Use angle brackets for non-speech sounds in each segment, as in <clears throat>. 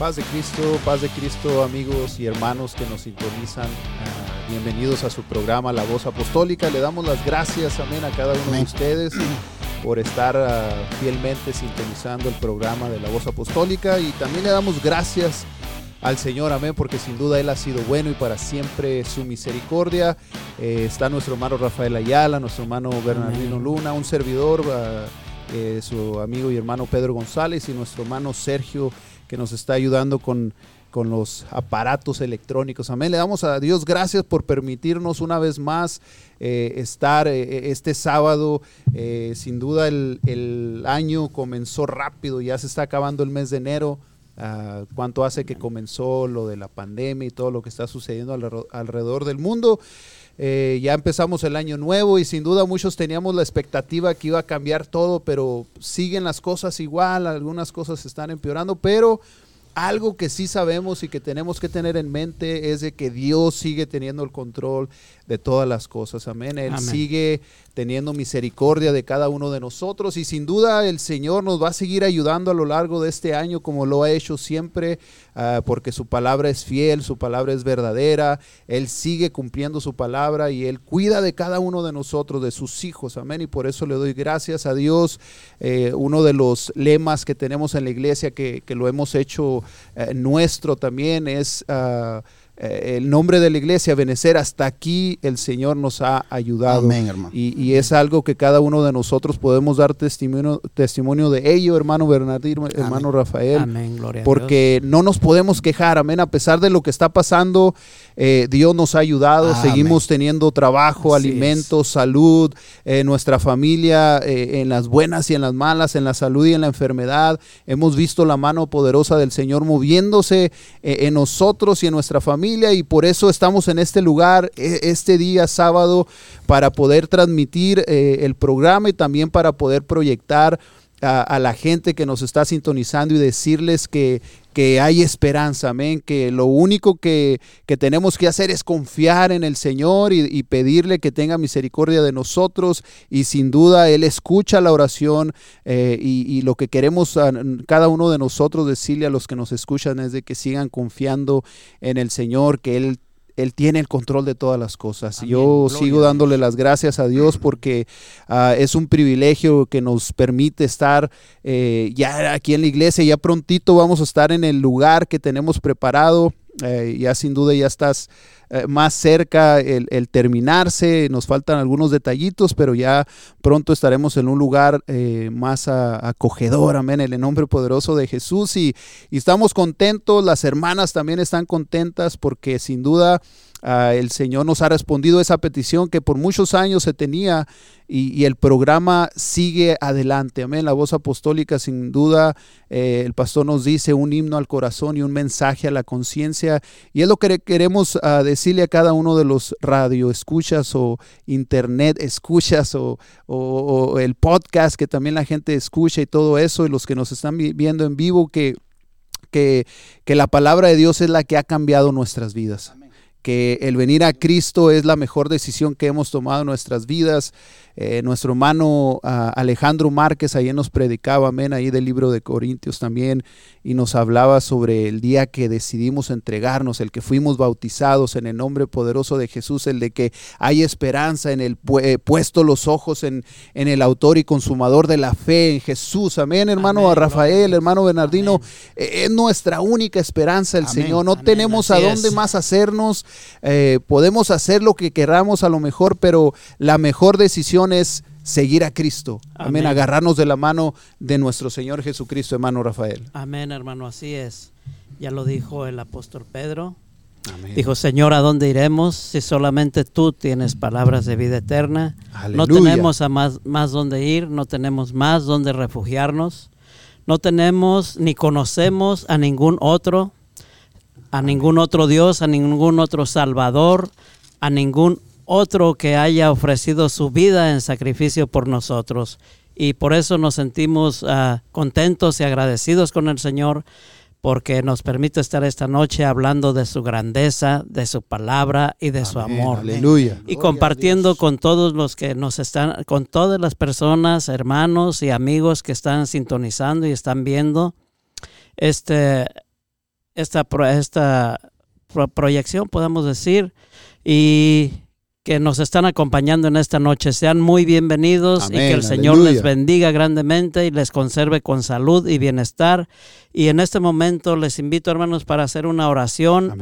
Paz de Cristo, paz de Cristo, amigos y hermanos que nos sintonizan. Ah, bienvenidos a su programa La Voz Apostólica. Le damos las gracias, amén, a cada uno de ustedes por estar ah, fielmente sintonizando el programa de La Voz Apostólica y también le damos gracias al Señor, amén, porque sin duda Él ha sido bueno y para siempre su misericordia. Eh, está nuestro hermano Rafael Ayala, nuestro hermano Bernardino Luna, un servidor, ah, eh, su amigo y hermano Pedro González y nuestro hermano Sergio que nos está ayudando con, con los aparatos electrónicos. Amén. Le damos a Dios gracias por permitirnos una vez más eh, estar eh, este sábado. Eh, sin duda el, año comenzó rápido, ya se está acabando el mes de enero. Uh, cuánto hace que comenzó lo de la pandemia y todo lo que está sucediendo alrededor del mundo. Ya empezamos el año nuevo y sin duda muchos teníamos la expectativa que iba a cambiar todo, pero siguen las cosas igual, algunas cosas están empeorando, pero algo que sí sabemos y que tenemos que tener en mente es de que Dios sigue teniendo el control de todas las cosas. Amén. Él sigue teniendo misericordia de cada uno de nosotros y sin duda el Señor nos va a seguir ayudando a lo largo de este año como lo ha hecho siempre, ah, porque su palabra es fiel, su palabra es verdadera, Él sigue cumpliendo su palabra y Él cuida de cada uno de nosotros, de sus hijos. Amén. Y por eso le doy gracias a Dios. Eh, uno de los lemas que tenemos en la iglesia que, lo hemos hecho eh, nuestro también es... Ah, eh, el nombre de la iglesia, Benecer, hasta aquí el Señor nos ha ayudado. Amén, hermano. Y, es algo que cada uno de nosotros podemos dar testimonio, testimonio de ello, hermano Bernardino, hermano Rafael. Amén, gloria Porque no nos podemos quejar, amén. A pesar de lo que está pasando, eh, Dios nos ha ayudado. Seguimos teniendo trabajo, alimentos, salud, eh, nuestra familia en las buenas y en las malas, en la salud y en la enfermedad. Hemos visto la mano poderosa del Señor moviéndose en nosotros y en nuestra familia y por eso estamos en este lugar e, este día sábado para poder transmitir eh, el programa y también para poder proyectar a, la gente que nos está sintonizando y decirles que, que hay esperanza, amén, que lo único que, tenemos que hacer es confiar en el Señor y, pedirle que tenga misericordia de nosotros y sin duda Él escucha la oración eh, y, y, lo que queremos a, cada uno de nosotros decirle a los que nos escuchan es de que sigan confiando en el Señor, que Él él tiene el control de todas las cosas. Yo sigo dándole las gracias a Dios porque ah, es un privilegio que nos permite estar eh, ya aquí en la iglesia. Ya prontito vamos a estar en el lugar que tenemos preparado. Eh, ya sin duda ya estás eh, más cerca el, terminarse, nos faltan algunos detallitos, pero ya pronto estaremos en un lugar eh, más acogedor, amén, en el nombre poderoso de Jesús. Y, y estamos contentos, las hermanas también están contentas porque sin duda Ah, el Señor nos ha respondido esa petición que por muchos años se tenía y, el programa sigue adelante. Amén. La voz apostólica, sin duda, eh, el pastor nos dice un himno al corazón y un mensaje a la conciencia. Y es lo que queremos ah, decirle a cada uno de los radio escuchas o internet escuchas o, el podcast que también la gente escucha y todo eso, y los que nos están viendo en vivo, que, que, que la palabra de Dios es la que ha cambiado nuestras vidas que el venir a Cristo es la mejor decisión que hemos tomado en nuestras vidas. Eh, nuestro hermano ah, Alejandro Márquez ahí nos predicaba, amén, ahí del libro de Corintios también, y nos hablaba sobre el día que decidimos entregarnos, el que fuimos bautizados en el nombre poderoso de Jesús, el de que hay esperanza en el eh, puesto los ojos en, en, el autor y consumador de la fe, en Jesús, amén, hermano Rafael, hermano Bernardino, eh, es nuestra única esperanza el Señor, no tenemos a dónde más hacernos, podemos hacer lo que queramos a lo mejor, pero la mejor decisión es seguir a Cristo. Amén. Agarrarnos de la mano de nuestro Señor Jesucristo, hermano Rafael. Amén, hermano, así es. Ya lo dijo el apóstol Pedro. Dijo, Señor, ¿a dónde iremos si solamente tú tienes palabras de vida eterna? No tenemos a más, más donde ir, no tenemos más donde refugiarnos, no tenemos ni conocemos a ningún otro, a ningún otro Dios, a ningún otro Salvador, a ningún otro que haya ofrecido su vida en sacrificio por nosotros. Y por eso nos sentimos ah, contentos y agradecidos con el Señor porque nos permite estar esta noche hablando de su grandeza, de su palabra y de su amor. Aleluya. Y compartiendo con todos los que nos están, con todas las personas, hermanos y amigos que están sintonizando y están viendo este esta, esta proyección, podemos decir, y que nos están acompañando en esta noche. Sean muy bienvenidos y que el Señor les bendiga grandemente y les conserve con salud y bienestar. Y en este momento les invito, hermanos, para hacer una oración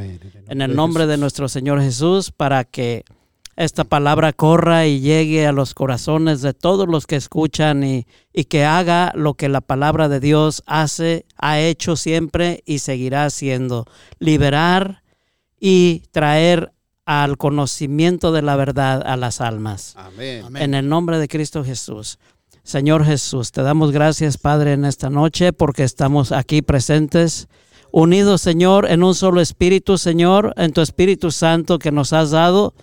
en el nombre de nuestro Señor Jesús para que esta palabra corra y llegue a los corazones de todos los que escuchan y, y, que haga lo que la palabra de Dios hace, ha hecho siempre y seguirá haciendo. Liberar y traer al conocimiento de la verdad a las almas. Amén. En el nombre de Cristo Jesús. Señor Jesús, te damos gracias, Padre, en esta noche porque estamos aquí presentes, unidos, Señor, en un solo espíritu, Señor, en tu Espíritu Santo que nos has dado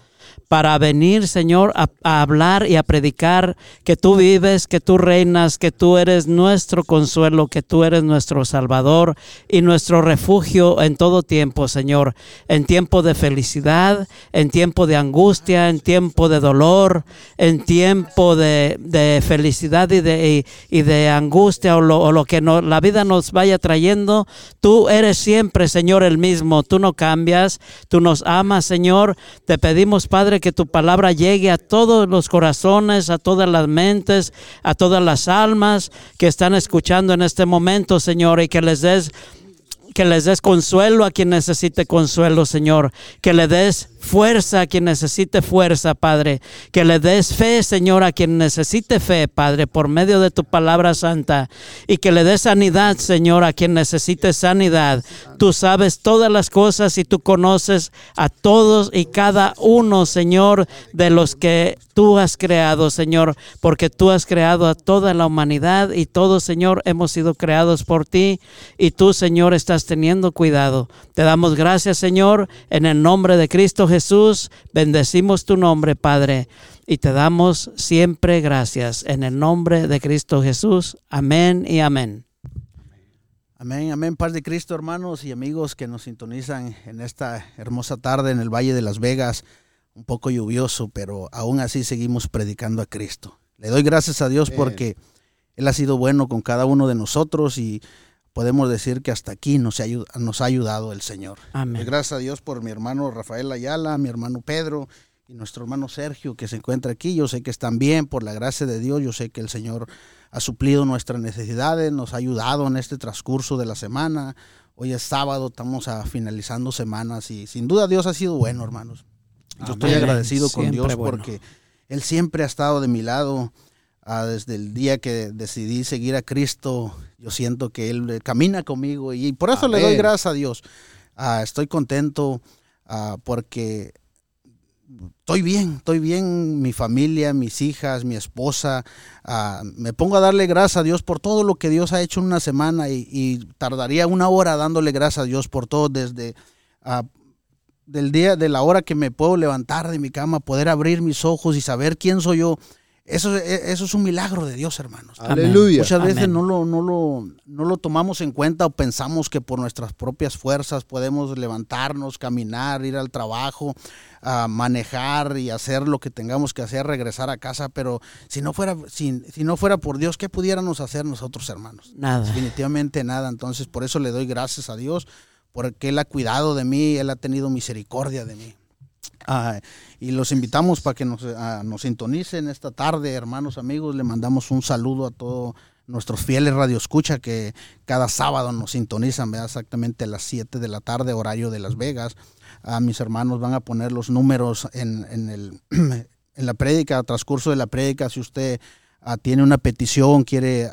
para venir, Señor, a, hablar y a predicar que tú vives, que tú reinas, que tú eres nuestro consuelo, que tú eres nuestro Salvador y nuestro refugio en todo tiempo, Señor. En tiempo de felicidad, en tiempo de angustia, en tiempo de dolor, en tiempo de, felicidad y de, y, de angustia o lo, que no, la vida nos vaya trayendo. Tú eres siempre, Señor, el mismo. Tú no cambias, tú nos amas, Señor. Te pedimos, Padre, que tu palabra llegue a todos los corazones, a todas las mentes, a todas las almas que están escuchando en este momento, Señor, y que les des que les des consuelo a quien necesite consuelo, Señor, que le des fuerza a quien necesite fuerza, Padre. Que le des fe, Señor, a quien necesite fe, Padre, por medio de tu palabra santa. Y que le des sanidad, Señor, a quien necesite sanidad. Tú sabes todas las cosas y tú conoces a todos y cada uno, Señor, de los que tú has creado, Señor, porque tú has creado a toda la humanidad y todos, Señor, hemos sido creados por ti y tú, Señor, estás teniendo cuidado. Te damos gracias, Señor, en el nombre de Cristo Jesús Jesús, bendecimos tu nombre, Padre, y te damos siempre gracias. En el nombre de Cristo Jesús. Amén y amén. Amén, amén, paz de Cristo, hermanos y amigos que nos sintonizan en esta hermosa tarde en el Valle de Las Vegas, un poco lluvioso, pero aún así seguimos predicando a Cristo. Le doy gracias a Dios porque Él ha sido bueno con cada uno de nosotros y podemos decir que hasta aquí nos, ha, nos ha ayudado el Señor. Amén. Gracias a Dios por mi hermano Rafael Ayala, mi hermano Pedro y nuestro hermano Sergio que se encuentra aquí. Yo sé que están bien por la gracia de Dios. Yo sé que el Señor ha suplido nuestras necesidades, nos ha ayudado en este transcurso de la semana. Hoy es sábado, estamos a finalizando semanas y sin duda Dios ha sido bueno, hermanos. Yo estoy agradecido con Dios porque Él siempre ha estado de mi lado. Ah, desde el día que decidí seguir a Cristo, yo siento que Él eh, camina conmigo y por eso le doy gracias a Dios. Ah, estoy contento ah, porque estoy bien, estoy bien, mi familia, mis hijas, mi esposa. me pongo a darle gracias a Dios por todo lo que Dios ha hecho en una semana y, tardaría una hora dándole gracias a Dios por todo desde del día, de la hora que me puedo levantar de mi cama, poder abrir mis ojos y saber quién soy yo eso, e, eso es un milagro de Dios, hermanos. Aleluya. Muchas veces no lo, no, lo, no lo tomamos en cuenta o pensamos que por nuestras propias fuerzas podemos levantarnos, caminar, ir al trabajo, a manejar y hacer lo que tengamos que hacer, regresar a casa. Pero si no fuera, si, si no fuera por Dios, ¿qué pudiéramos hacer nosotros, hermanos? Nada. Definitivamente nada. Entonces, por eso le doy gracias a Dios, porque Él ha cuidado de mí, Él ha tenido misericordia de mí. Ah, y los invitamos para que nos, ah, nos, sintonicen esta tarde, hermanos, amigos. Le mandamos un saludo a todos nuestros fieles radioescucha que cada sábado nos sintonizan, exactamente a las 7 de la tarde, horario de Las Vegas. a mis hermanos van a poner los números en, en, el, <clears throat> en la prédica, transcurso de la prédica. Si usted ah, tiene una petición, quiere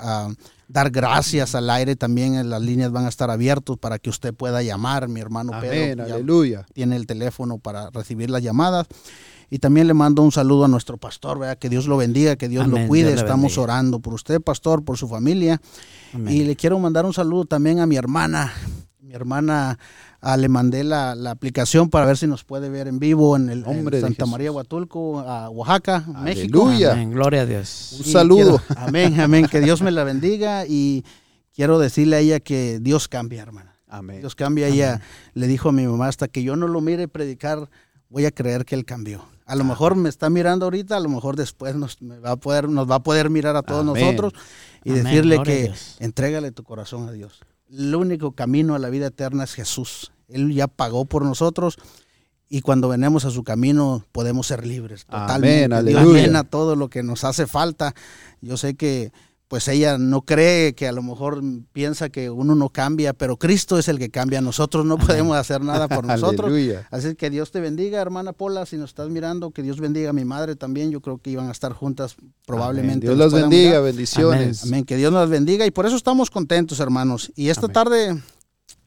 dar gracias al aire. También las líneas van a estar abiertas para que usted pueda llamar. Mi hermano Pedro aleluya. tiene el teléfono para recibir las llamadas. Y también le mando un saludo a nuestro pastor, ¿verdad? que Dios lo bendiga, que Dios lo cuide. Estamos orando por usted, pastor, por su familia. Y le quiero mandar un saludo también a mi hermana, mi hermana Ah, le mandé la, aplicación para ver si nos puede ver en vivo en el Hombre Santa María Huatulco, a Oaxaca, México. Amén, gloria a Dios. Un saludo. amén, amén. Que Dios me la bendiga y quiero decirle a ella que Dios cambia, hermana. Amén. Dios cambia. Ella le dijo a mi mamá, hasta que yo no lo mire predicar, voy a creer que Él cambió. A lo mejor me está mirando ahorita, a lo mejor después nos, va, a poder, nos va a poder mirar a todos nosotros y decirle que entrégale tu corazón a Dios el único camino a la vida eterna es Jesús. Él ya pagó por nosotros y cuando venemos a su camino podemos ser libres totalmente. Amén, aleluya. todo lo que nos hace falta. Yo sé que pues ella no cree que a lo mejor piensa que uno no cambia, pero Cristo es el que cambia. Nosotros no podemos hacer nada por <laughs> nosotros. Así que Dios te bendiga, hermana Pola, si nos estás mirando, que Dios bendiga a mi madre también. Yo creo que iban a estar juntas probablemente. Dios las bendiga, bendiciones. Amén. que Dios nos bendiga y por eso estamos contentos, hermanos. Y esta tarde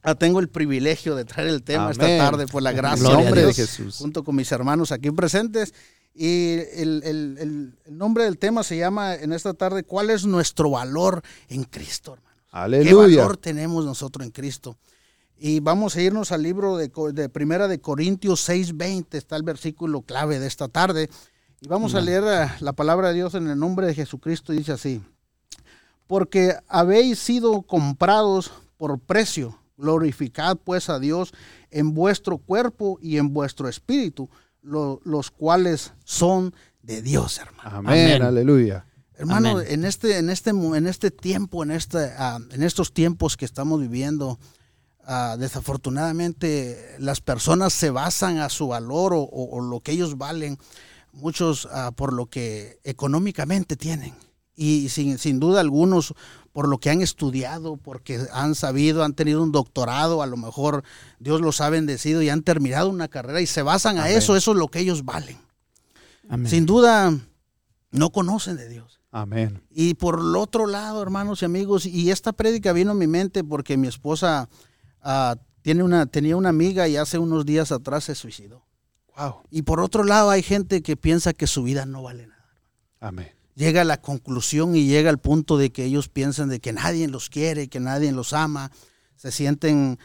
ah, tengo el privilegio de traer el tema esta tarde por la gracia de Jesús. junto con mis hermanos aquí presentes. Y el, nombre del tema se llama en esta tarde, ¿cuál es nuestro valor en Cristo, hermanos? Aleluya. ¿Qué valor tenemos nosotros en Cristo? Y vamos a irnos al libro de, de Primera de Corintios 6:20, está el versículo clave de esta tarde. Y vamos a leer eh, la palabra de Dios en el nombre de Jesucristo. Dice así, porque habéis sido comprados por precio, glorificad pues a Dios en vuestro cuerpo y en vuestro espíritu los cuales son de Dios, hermano. Amén, aleluya. Hermano, en este, en este, en este tiempo, en este, en estos tiempos que estamos viviendo, ah, desafortunadamente las personas se basan a su valor o, lo que ellos valen, muchos ah, por lo que económicamente tienen. Y sin, sin duda algunos por lo que han estudiado, porque han sabido, han tenido un doctorado, a lo mejor Dios los ha bendecido y han terminado una carrera y se basan a eso, eso es lo que ellos valen. Sin duda, no conocen de Dios. Amén. Y por el otro lado, hermanos y amigos, y esta prédica vino a mi mente porque mi esposa ah, tiene una, tenía una amiga y hace unos días atrás se suicidó. Wow. Y por otro lado, hay gente que piensa que su vida no vale nada. Amén llega a la conclusión y llega al punto de que ellos piensan de que nadie los quiere, que nadie los ama, se sienten,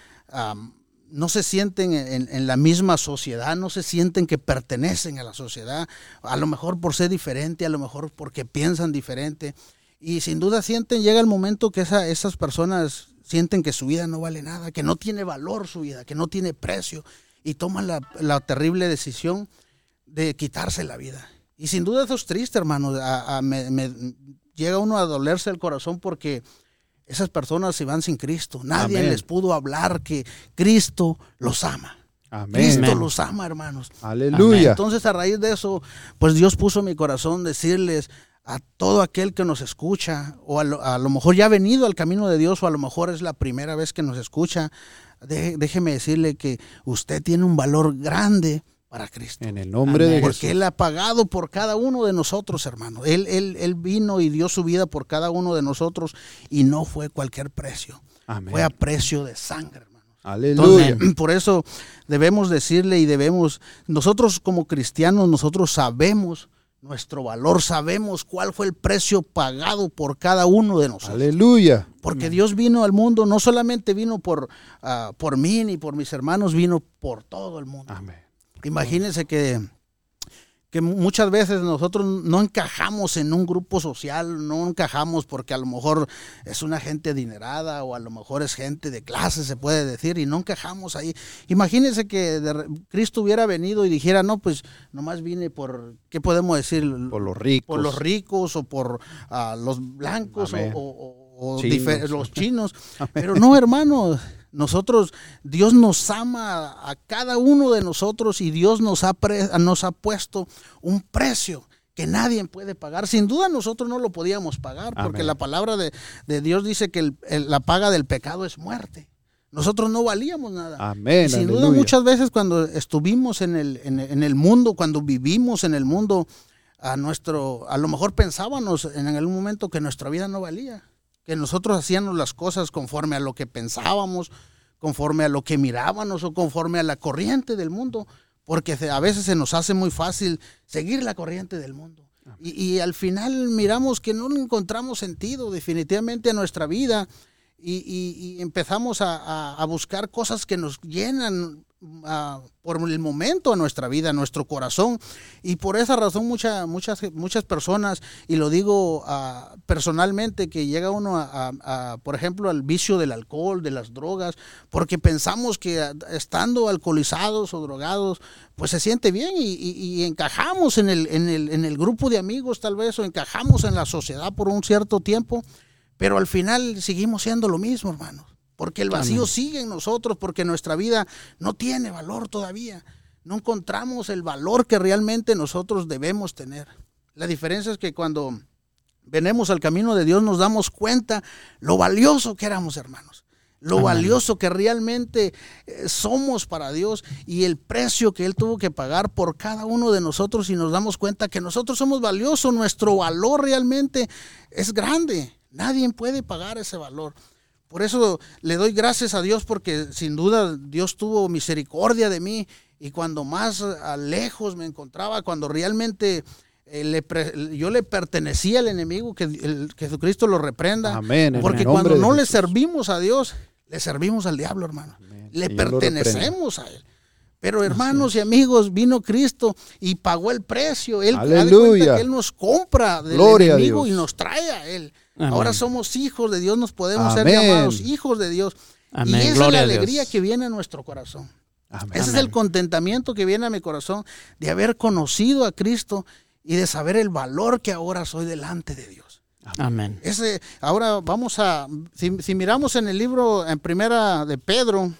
no se sienten en, la misma sociedad, no se sienten que pertenecen a la sociedad, a lo mejor por ser diferente, a lo mejor porque piensan diferente. Y sin duda sienten, llega el momento que esas personas sienten que su vida no vale nada, que no tiene valor su vida, que no tiene precio, y toman la terrible decisión de quitarse la vida. Y sin duda eso es triste, hermano. me, llega uno a dolerse el corazón porque esas personas se van sin Cristo. Nadie les pudo hablar que Cristo los ama. Cristo los ama, hermanos. Aleluya. Entonces, a raíz de eso, pues Dios puso en mi corazón decirles a todo aquel que nos escucha, o a lo, mejor ya ha venido al camino de Dios, o a lo mejor es la primera vez que nos escucha, déjeme decirle que usted tiene un valor grande para Cristo. En el nombre de Jesús. Porque Él ha pagado por cada uno de nosotros, hermano. Él, él, él, vino y dio su vida por cada uno de nosotros y no fue cualquier precio. Fue a precio de sangre, hermano. Aleluya. <clears throat> por eso debemos decirle y debemos, nosotros como cristianos, nosotros sabemos nuestro valor, sabemos cuál fue el precio pagado por cada uno de nosotros. Aleluya. Porque Dios vino al mundo, no solamente vino por, ah, por mí ni por mis hermanos, vino por todo el mundo. Amén. Imagínense que, que muchas veces nosotros no encajamos en un grupo social, no encajamos porque a lo mejor es una gente adinerada o a lo mejor es gente de clase, se puede decir, y no encajamos ahí. Imagínense que Cristo hubiera venido y dijera, no, pues nomás vine por, ¿qué podemos decir? Por los ricos. Por los ricos o por ah, los blancos o, los <laughs> chinos. Pero no, hermano nosotros, Dios nos ama a cada uno de nosotros y Dios nos ha, nos ha puesto un precio que nadie puede pagar. Sin duda nosotros no lo podíamos pagar porque la palabra de, Dios dice que la paga del pecado es muerte. Nosotros no valíamos nada. Amén. sin duda muchas veces cuando estuvimos en el, en, el mundo, cuando vivimos en el mundo, a nuestro, a lo mejor pensábamos en algún momento que nuestra vida no valía que nosotros hacíamos las cosas conforme a lo que pensábamos, conforme a lo que mirábamos o conforme a la corriente del mundo, porque a veces se nos hace muy fácil seguir la corriente del mundo. Y, al final miramos que no encontramos sentido definitivamente a nuestra vida y, empezamos a, buscar cosas que nos llenan por el momento a nuestra vida, a nuestro corazón. Y por esa razón muchas muchas, muchas personas, y lo digo ah, personalmente, que llega uno a, por ejemplo, al vicio del alcohol, de las drogas, porque pensamos que ah, estando alcoholizados o drogados, pues se siente bien y, encajamos en el, en, el, en el grupo de amigos tal vez, o encajamos en la sociedad por un cierto tiempo, pero al final seguimos siendo lo mismo, hermanos porque el vacío sigue en nosotros, porque nuestra vida no tiene valor todavía. No encontramos el valor que realmente nosotros debemos tener. La diferencia es que cuando venemos al camino de Dios nos damos cuenta lo valioso que éramos, hermanos lo valioso que realmente eh, somos para Dios y el precio que Él tuvo que pagar por cada uno de nosotros y nos damos cuenta que nosotros somos valiosos, nuestro valor realmente es grande, nadie puede pagar ese valor. Por eso le doy gracias a Dios porque sin duda Dios tuvo misericordia de mí y cuando más lejos me encontraba, cuando realmente eh, yo le pertenecía al enemigo, que el, Jesucristo lo reprenda. Amén, porque cuando no le servimos a Dios, le servimos al diablo, hermano. Le pertenecemos a él. Pero hermanos y amigos, vino Cristo y pagó el precio. Él, Aleluya. él nos compra del enemigo y nos trae a Él. Ahora somos hijos de Dios, nos podemos ser llamados hijos de Dios. Y esa es la alegría que viene a nuestro corazón. Ese es el contentamiento que viene a mi corazón de haber conocido a Cristo y de saber el valor que ahora soy delante de Dios. Amén. Ese, ahora vamos a, si, miramos en el libro, en primera de Pedro.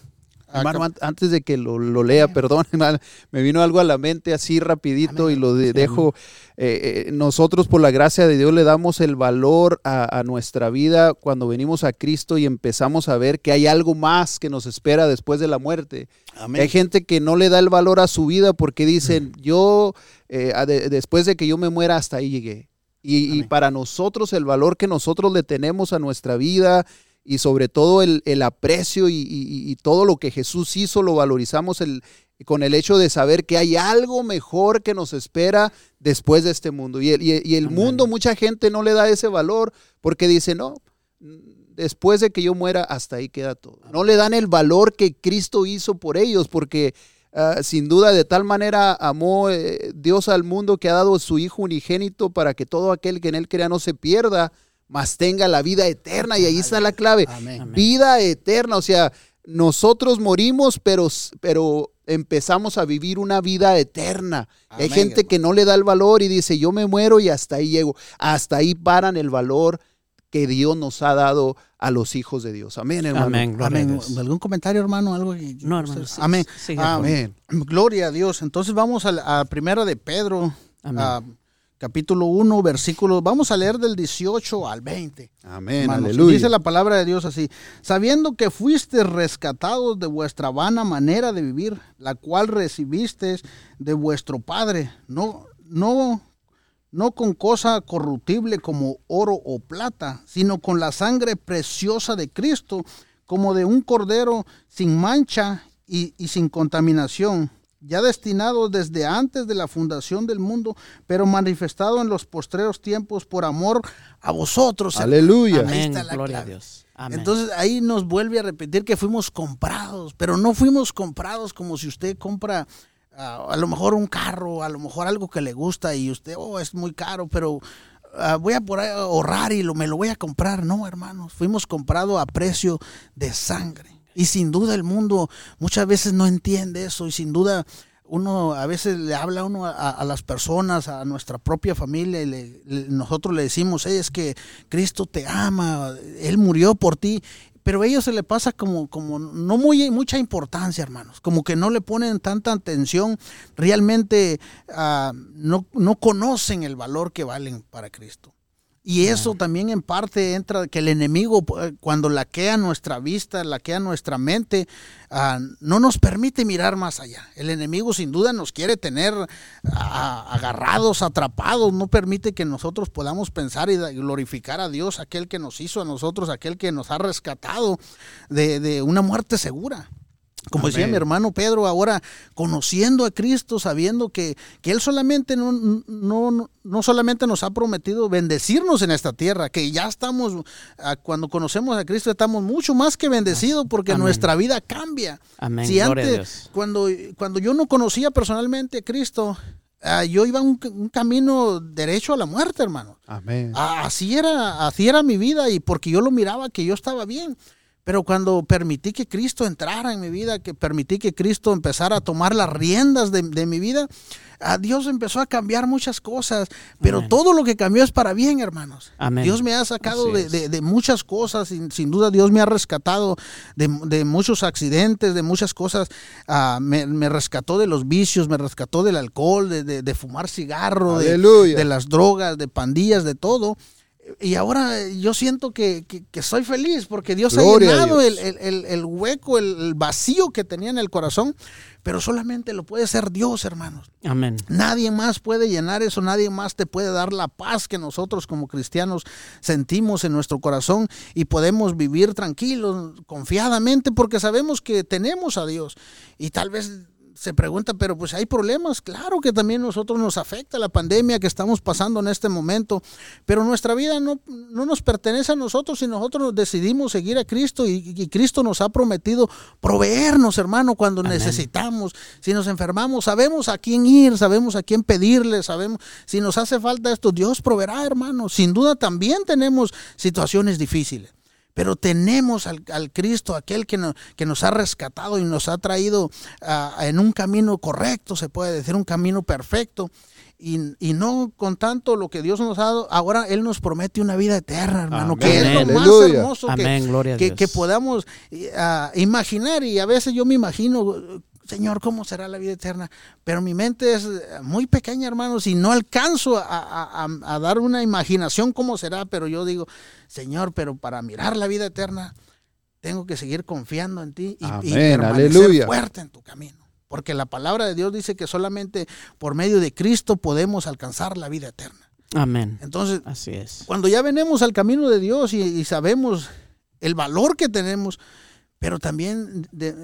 Antes de que lo, lea, perdón, <laughs> me vino algo a la mente así rapidito y lo dejo. Eh, eh, nosotros por la gracia de Dios le damos el valor a, nuestra vida cuando venimos a Cristo y empezamos a ver que hay algo más que nos espera después de la muerte. Hay gente que no le da el valor a su vida porque dicen, yo, eh, después de que yo me muera, hasta ahí llegué y, para nosotros el valor que nosotros le tenemos a nuestra vida y sobre todo el, aprecio y, todo lo que Jesús hizo lo valorizamos el, con el hecho de saber que hay algo mejor que nos espera después de este mundo. Y el, el mundo, mucha gente no le da ese valor porque dice, no, después de que yo muera, hasta ahí queda todo. No le dan el valor que Cristo hizo por ellos porque Ah, sin duda, de tal manera amó eh, Dios al mundo que ha dado su Hijo unigénito para que todo aquel que en él crea no se pierda, mas tenga la vida eterna. Y ahí está la clave. Vida eterna. O sea, nosotros morimos, pero, pero empezamos a vivir una vida eterna. Hay gente que no le da el valor y dice, yo me muero y hasta ahí llego. Hasta ahí paran el valor que Dios nos ha dado a los hijos de Dios. Amén, hermano. Amén. ¿Algún comentario, hermano? ¿Algo no, hermano. amén. amén. Gloria a Dios. Entonces vamos a, la primera de Pedro, capítulo 1, versículo. Vamos a leer del 18 al 20. Amén. Aleluya. Dice la palabra de Dios así: Sabiendo que fuiste rescatados de vuestra vana manera de vivir, la cual recibisteis de vuestro Padre, no, no no con cosa corruptible como oro o plata, sino con la sangre preciosa de Cristo, como de un cordero sin mancha y, sin contaminación, ya destinado desde antes de la fundación del mundo, pero manifestado en los postreros tiempos por amor a vosotros. Aleluya. Amén. Gloria a Dios. Entonces ahí nos vuelve a repetir que fuimos comprados, pero no fuimos comprados como si usted compra a lo mejor un carro, a lo mejor algo que le gusta y usted, oh, es muy caro, pero ah, voy a por ahorrar y lo, me lo voy a comprar. No, hermanos, fuimos comprados a precio de sangre. Y sin duda el mundo muchas veces no entiende eso y sin duda uno a veces le habla uno a, las personas, a nuestra propia familia, y nosotros le decimos, es que Cristo te ama, Él murió por ti, pero a ellos se le pasa como, como no muy, mucha importancia, hermanos, como que no le ponen tanta atención, realmente ah, no, no conocen el valor que valen para Cristo. Y eso también en parte entra que el enemigo eh, cuando laquea nuestra vista, laquea nuestra mente, ah, no nos permite mirar más allá. El enemigo sin duda nos quiere tener ah, agarrados, atrapados, no permite que nosotros podamos pensar y glorificar a Dios, aquel que nos hizo a nosotros, aquel que nos ha rescatado de, de una muerte segura. Como decía mi hermano Pedro, ahora conociendo a Cristo, sabiendo que, que Él solamente no, no, no, solamente nos ha prometido bendecirnos en esta tierra, que ya estamos, ah, cuando conocemos a Cristo, estamos mucho más que bendecidos porque nuestra vida cambia. Amén. Si antes, cuando, cuando yo no conocía personalmente a Cristo, ah, yo iba un, un, camino derecho a la muerte, hermano. Amén. así, era, así era mi vida y porque yo lo miraba que yo estaba bien. Pero cuando permití que Cristo entrara en mi vida, que permití que Cristo empezara a tomar las riendas de, mi vida, a Dios empezó a cambiar muchas cosas. Pero todo lo que cambió es para bien, hermanos. Dios me ha sacado de, muchas cosas. Sin, sin, duda, Dios me ha rescatado de, muchos accidentes, de muchas cosas. Ah, me, rescató de los vicios, me rescató del alcohol, de, fumar cigarro, de las drogas, de pandillas, de todo y ahora yo siento que, soy feliz porque Dios ha llenado el, hueco, el, vacío que tenía en el corazón, pero solamente lo puede ser Dios, hermanos. Amén. Nadie más puede llenar eso, nadie más te puede dar la paz que nosotros como cristianos sentimos en nuestro corazón y podemos vivir tranquilos, confiadamente, porque sabemos que tenemos a Dios. Y tal vez se pregunta, pero pues hay problemas. Claro que también nosotros nos afecta la pandemia que estamos pasando en este momento, pero nuestra vida no, no nos pertenece a nosotros y nosotros decidimos seguir a Cristo y, Cristo nos ha prometido proveernos, hermano, cuando necesitamos. Si nos enfermamos, sabemos a quién ir, sabemos a quién pedirle, sabemos si nos hace falta esto, Dios proveerá, hermano. Sin duda también tenemos situaciones difíciles pero tenemos al, Cristo, aquel que, que, nos ha rescatado y nos ha traído en un camino correcto, se puede decir, un camino perfecto. Y, no con tanto lo que Dios nos ha dado, ahora Él nos promete una vida eterna, hermano, que es lo más hermoso que, que, podamos ah, imaginar. Y a veces yo me imagino Señor, ¿cómo será la vida eterna? Pero mi mente es muy pequeña, hermanos, y no alcanzo a, dar una imaginación cómo será, pero yo digo, Señor, pero para mirar la vida eterna, tengo que seguir confiando en ti y, permanecer fuerte en tu camino. Porque la palabra de Dios dice que solamente por medio de Cristo podemos alcanzar la vida eterna. Amén. Entonces, así es. Cuando ya venemos al camino de Dios y, sabemos el valor que tenemos, pero también de,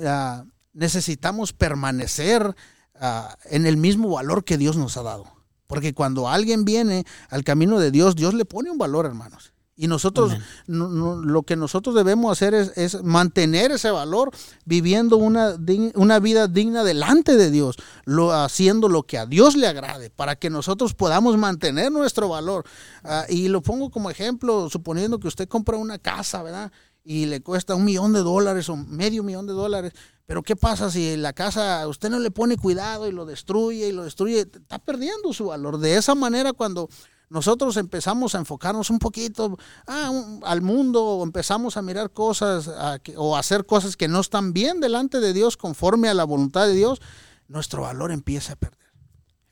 necesitamos permanecer ah, en el mismo valor que Dios nos ha dado. Porque cuando alguien viene al camino de Dios, Dios le pone un valor, hermanos. Y nosotros, lo que nosotros debemos hacer es, mantener ese valor, viviendo una, una, vida digna delante de Dios, lo, haciendo lo que a Dios le agrade, para que nosotros podamos mantener nuestro valor. Ah, y lo pongo como ejemplo, suponiendo que usted compra una casa, ¿verdad? Y le cuesta un millón de dólares o medio millón de dólares. Pero ¿qué pasa si la casa usted no le pone cuidado y lo destruye y lo destruye? Está perdiendo su valor. De esa manera cuando nosotros empezamos a enfocarnos un poquito ah, al mundo o empezamos a mirar cosas o hacer cosas que no están bien delante de Dios conforme a la voluntad de Dios, nuestro valor empieza a perder.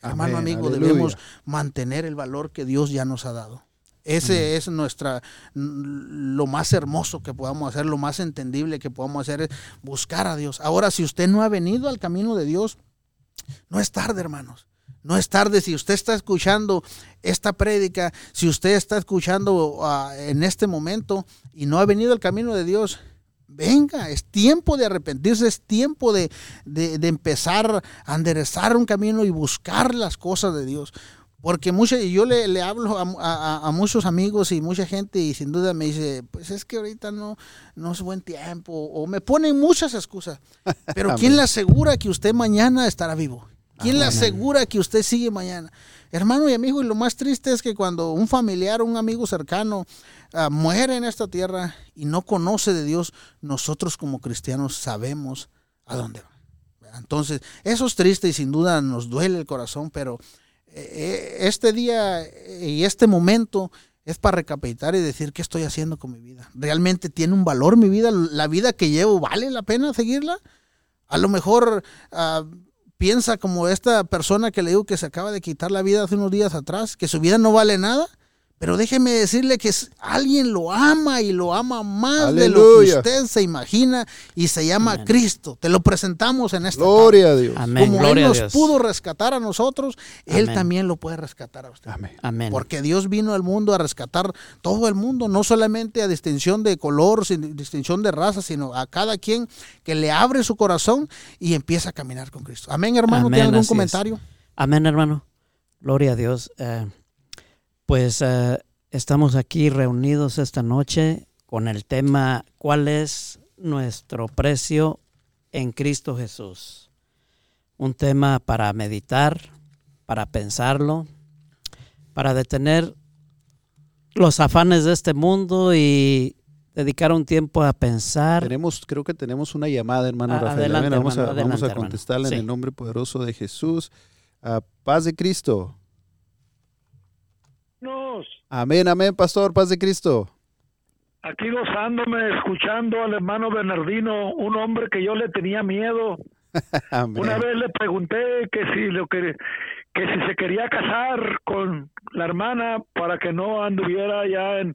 Hermano amigo, debemos mantener el valor que Dios ya nos ha dado. Ese es nuestra lo más hermoso que podamos hacer, lo más entendible que podamos hacer es buscar a Dios. Ahora, si usted no ha venido al camino de Dios, no es tarde, hermanos. No es tarde si usted está escuchando esta prédica, si usted está escuchando ah, en este momento y no ha venido al camino de Dios, venga, es tiempo de arrepentirse, es tiempo de, de empezar a enderezar un camino y buscar las cosas de Dios. Porque mucha, yo le, le hablo a, muchos amigos y mucha gente y sin duda me dice, pues es que ahorita no, no es buen tiempo o me ponen muchas excusas. <laughs> Pero ¿quién le asegura que usted mañana estará vivo? ¿Quién le asegura que usted sigue mañana? Hermano y amigo, y lo más triste es que cuando un familiar un amigo cercano ah, muere en esta tierra y no conoce de Dios, nosotros como cristianos sabemos a dónde va. Entonces, eso es triste y sin duda nos duele el corazón, pero este día y este momento es para recapitar y decir qué estoy haciendo con mi vida. ¿Realmente tiene un valor mi vida? ¿La vida que llevo vale la pena seguirla? A lo mejor ah, piensa como esta persona que le digo que se acaba de quitar la vida hace unos días atrás, que su vida no vale nada. Pero déjeme decirle que alguien lo ama y lo ama más de lo que usted se imagina y se llama Cristo. Te lo presentamos en esta Gloria a Dios. Como Él nos pudo rescatar a nosotros, Él también lo puede rescatar a usted. Amén. Porque Dios vino al mundo a rescatar todo el mundo, no solamente a distinción de color, sin distinción de raza, sino a cada quien que le abre su corazón y empieza a caminar con Cristo. Amén, hermano. ¿Tiene algún comentario? Amén, hermano. Gloria a Dios. Eh, pues eh, estamos aquí reunidos esta noche con el tema ¿Cuál es nuestro precio en Cristo Jesús? Un tema para meditar, para pensarlo, para detener los afanes de este mundo y dedicar un tiempo a pensar. Tenemos, creo que tenemos una llamada, hermano Rafael. vamos, a, vamos a contestarle en el nombre poderoso de Jesús. paz de Cristo. Amén, amén, pastor, paz de Cristo. Aquí gozándome, escuchando al hermano Bernardino, un hombre que yo le tenía miedo. <laughs> Una vez le pregunté que si lo que que si se quería casar con la hermana para que no anduviera ya en,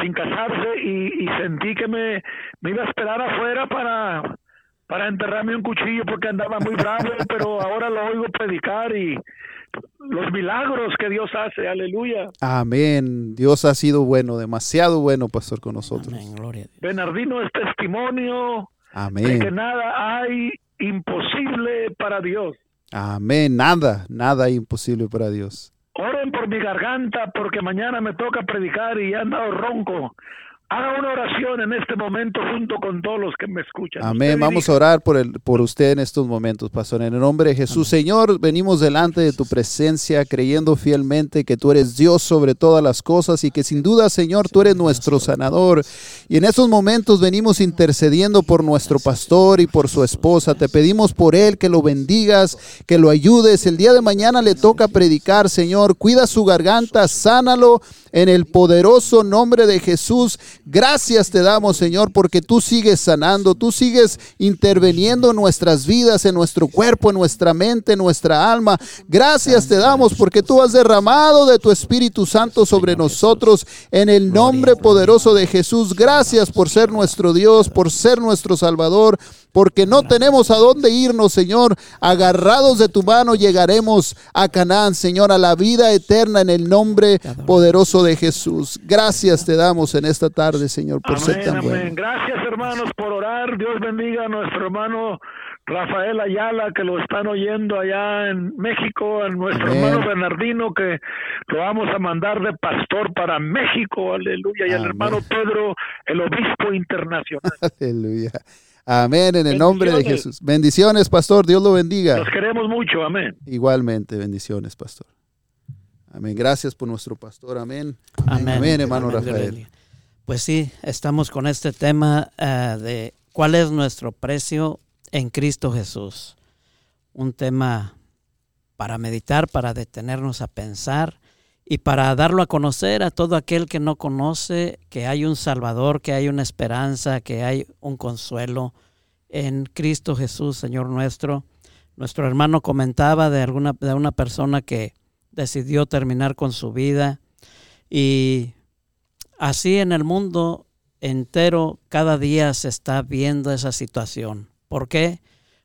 sin casarse y, sentí que me, me, iba a esperar afuera para, para enterrarme un cuchillo porque andaba muy bravo, pero ahora lo oigo predicar y los milagros que Dios hace, aleluya. Amén. Dios ha sido bueno, demasiado bueno, pastor, con nosotros. Amén, gloria a Dios. Bernardino es testimonio Amén. de que nada hay imposible para Dios. Amén. Nada, nada imposible para Dios. Oren por mi garganta porque mañana me toca predicar y he andado ronco. Haga una oración en este momento junto con todos los que me escuchan. Amén. Vamos a orar por, el, por usted en estos momentos, pastor. En el nombre de Jesús, Señor, venimos delante de tu presencia creyendo fielmente que tú eres Dios sobre todas las cosas y que sin duda, Señor, tú eres nuestro sanador. Y en estos momentos venimos intercediendo por nuestro pastor y por su esposa. Te pedimos por él que lo bendigas, que lo ayudes. El día de mañana le toca predicar, Señor. Cuida su garganta, sánalo en el poderoso nombre de Jesús. Gracias te damos, Señor, porque tú sigues sanando, tú sigues interviniendo en nuestras vidas, en nuestro cuerpo, en nuestra mente, en nuestra alma. Gracias te damos porque tú has derramado de tu Espíritu Santo sobre nosotros en el nombre poderoso de Jesús. Gracias por ser nuestro Dios, por ser nuestro Salvador porque no tenemos a dónde irnos, Señor. Agarrados de tu mano llegaremos a Canaán, Señor, a la vida eterna en el nombre poderoso de Jesús. Gracias te damos en esta tarde, Señor, por ser tan bueno. Gracias, hermanos, por orar. Dios bendiga a nuestro hermano Rafael Ayala, que lo están oyendo allá en México, a nuestro hermano Bernardino, que lo vamos a mandar de pastor para México, aleluya, y al hermano Pedro, el obispo internacional. <laughs> Aleluya. Amén, en el nombre de Jesús. Bendiciones, pastor. Dios lo bendiga. Los queremos mucho. Amén. Igualmente, bendiciones, pastor. Amén. Gracias por nuestro pastor. Amén. Amén, hermano Rafael. Pues sí, estamos con este tema eh, de cuál es nuestro precio en Cristo Jesús. Un tema para meditar, para detenernos a pensar y para darlo a conocer a todo aquel que no conoce que hay un Salvador, que hay una esperanza, que hay un consuelo en Cristo Jesús, Señor nuestro. Nuestro hermano comentaba de, alguna, de una persona que decidió terminar con su vida y así en el mundo entero cada día se está viendo esa situación. ¿Por qué?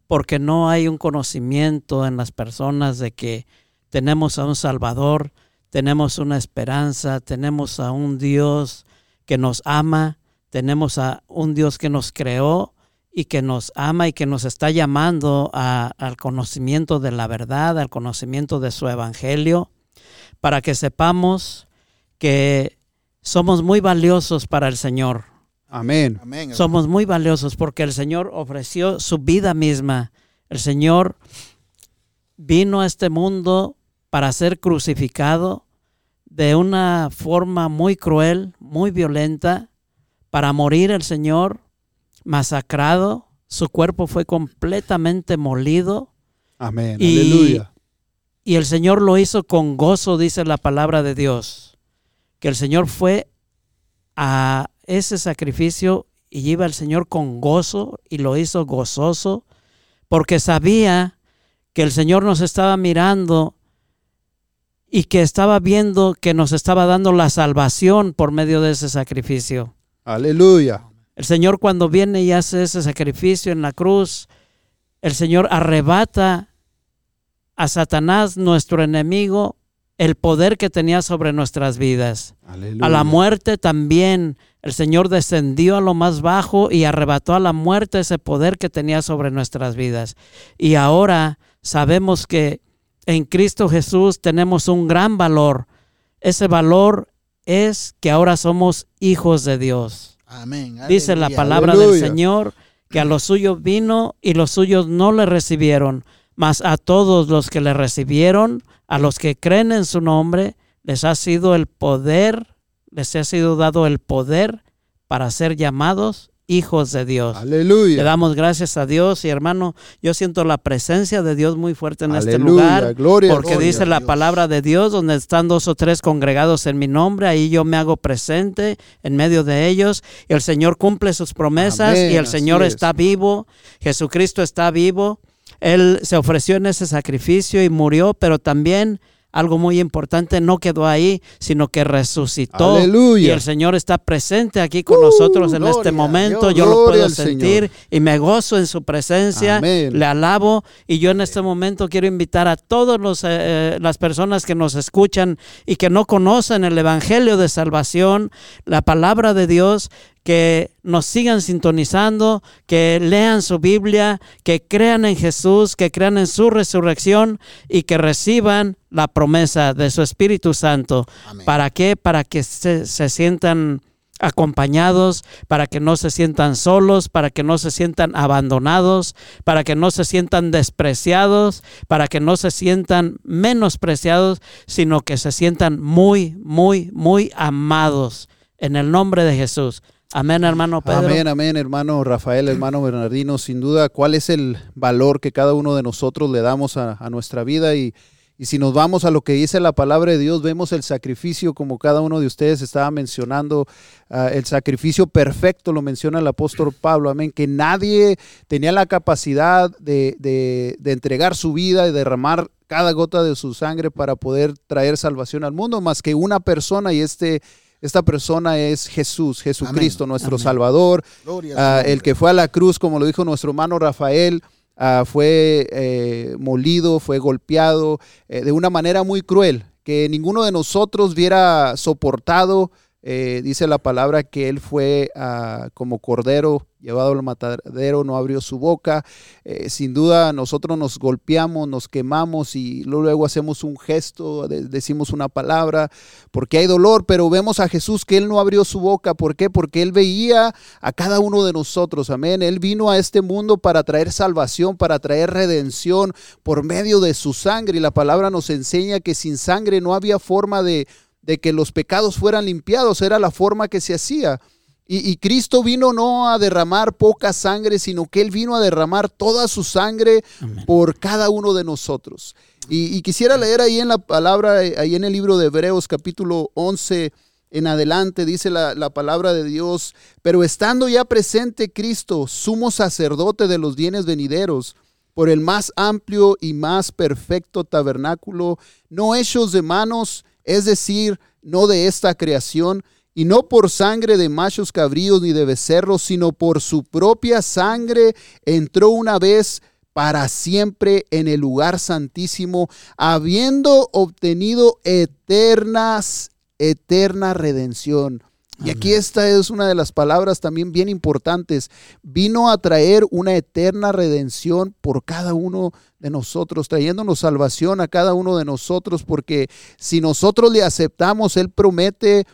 Porque no hay un conocimiento en las personas de que tenemos a un Salvador, tenemos una esperanza, tenemos a un Dios que nos ama, tenemos a un Dios que nos creó y que nos ama y que nos está llamando al conocimiento de la verdad, al conocimiento de su evangelio, para que sepamos que somos muy valiosos para el Señor. Amén. Somos muy valiosos porque el Señor ofreció su vida misma. El Señor vino a este mundo para ser crucificado de una forma muy cruel, muy violenta, para morir el Señor masacrado, su cuerpo fue completamente molido. Amén. Y, Aleluya. Y el Señor lo hizo con gozo, dice la palabra de Dios. Que el Señor fue a ese sacrificio y iba el Señor con gozo y lo hizo gozoso porque sabía que el Señor nos estaba mirando y que estaba viendo que nos estaba dando la salvación por medio de ese sacrificio. Aleluya. El Señor cuando viene y hace ese sacrificio en la cruz, el Señor arrebata a Satanás, nuestro enemigo, el poder que tenía sobre nuestras vidas. Aleluya. A la muerte también el Señor descendió a lo más bajo y arrebató a la muerte ese poder que tenía sobre nuestras vidas. Y ahora sabemos que en Cristo Jesús tenemos un gran valor. Ese valor es que ahora somos hijos de Dios. Amén. Dice la palabra del Señor que a los suyos vino y los suyos no le recibieron, mas a todos los que le recibieron, a los que creen en su nombre, les ha sido el poder, les ha sido dado el poder para ser llamados hijos de Dios. Aleluya. Le damos gracias a Dios y hermano, yo siento la presencia de Dios muy fuerte en este lugar. Gloria, porque dice la palabra de Dios, donde están dos o tres congregados en mi nombre, ahí yo me hago presente en medio de ellos. El Señor cumple sus promesas y el Señor está vivo. Jesucristo está vivo. Él se ofreció en ese sacrificio y murió, pero también algo muy importante, no quedó ahí, sino que resucitó. Aleluya. Y el Señor está presente aquí con nosotros en este momento. yo lo puedo sentir y me gozo en su presencia. Le alabo. Y yo en este momento quiero invitar a todas eh, eh, las personas que nos escuchan y que no conocen el Evangelio de Salvación, la palabra de Dios, que nos sigan sintonizando, que lean su Biblia, que crean en Jesús, que crean en su resurrección y que reciban la promesa de su Espíritu Santo. ¿Para qué? Para que se, sientan acompañados, para que no se sientan solos, para que no se sientan abandonados, para que no se sientan despreciados, para que no se sientan menospreciados, sino que se sientan muy, muy, muy amados. En el nombre de Jesús. Amén, hermano Pedro. Amén, amén, hermano Rafael, hermano Bernardino. Sin duda, ¿cuál es el valor que cada uno de nosotros le damos a, nuestra vida? Y, si nos vamos a lo que dice la palabra de Dios, vemos el sacrificio, como cada uno de ustedes estaba mencionando, ah, el sacrificio perfecto, lo menciona el apóstol Pablo, amén, que nadie tenía la capacidad de, de entregar su vida y derramar cada gota de su sangre para poder traer salvación al mundo, más que una persona y este esta persona es Jesús, Jesucristo, nuestro Salvador, ah, el que fue a la cruz, como lo dijo nuestro hermano Rafael. Ah, fue eh, molido, fue golpeado eh, de una manera muy cruel, que ninguno de nosotros hubiera soportado. Eh, dice la palabra que él fue ah, como cordero llevado al matadero, no abrió su boca. Eh, sin duda nosotros nos golpeamos, nos quemamos y luego hacemos un gesto, decimos una palabra, porque hay dolor, pero vemos a Jesús que Él no abrió su boca. ¿Por qué? Porque Él veía a cada uno de nosotros. Amén. Él vino a este mundo para traer salvación, para traer redención por medio de su sangre. Y la palabra nos enseña que sin sangre no había forma de, de que los pecados fueran limpiados. Era la forma que se hacía. Y, Cristo vino no a derramar poca sangre, sino que Él vino a derramar toda su sangre por cada uno de nosotros. Y, quisiera leer ahí en la palabra, ahí en el libro de Hebreos capítulo 11 en adelante, dice la, la palabra de Dios, pero estando ya presente Cristo, sumo sacerdote de los bienes venideros, por el más amplio y más perfecto tabernáculo, no hechos de manos, es decir, no de esta creación, y no por sangre de machos cabríos ni de becerros, sino por su propia sangre entró una vez para siempre en el lugar santísimo, habiendo obtenido eternas, eterna redención. Y aquí esta es una de las palabras también bien importantes. Vino a traer una eterna redención por cada uno de nosotros, trayéndonos salvación a cada uno de nosotros, porque si nosotros le aceptamos, Él promete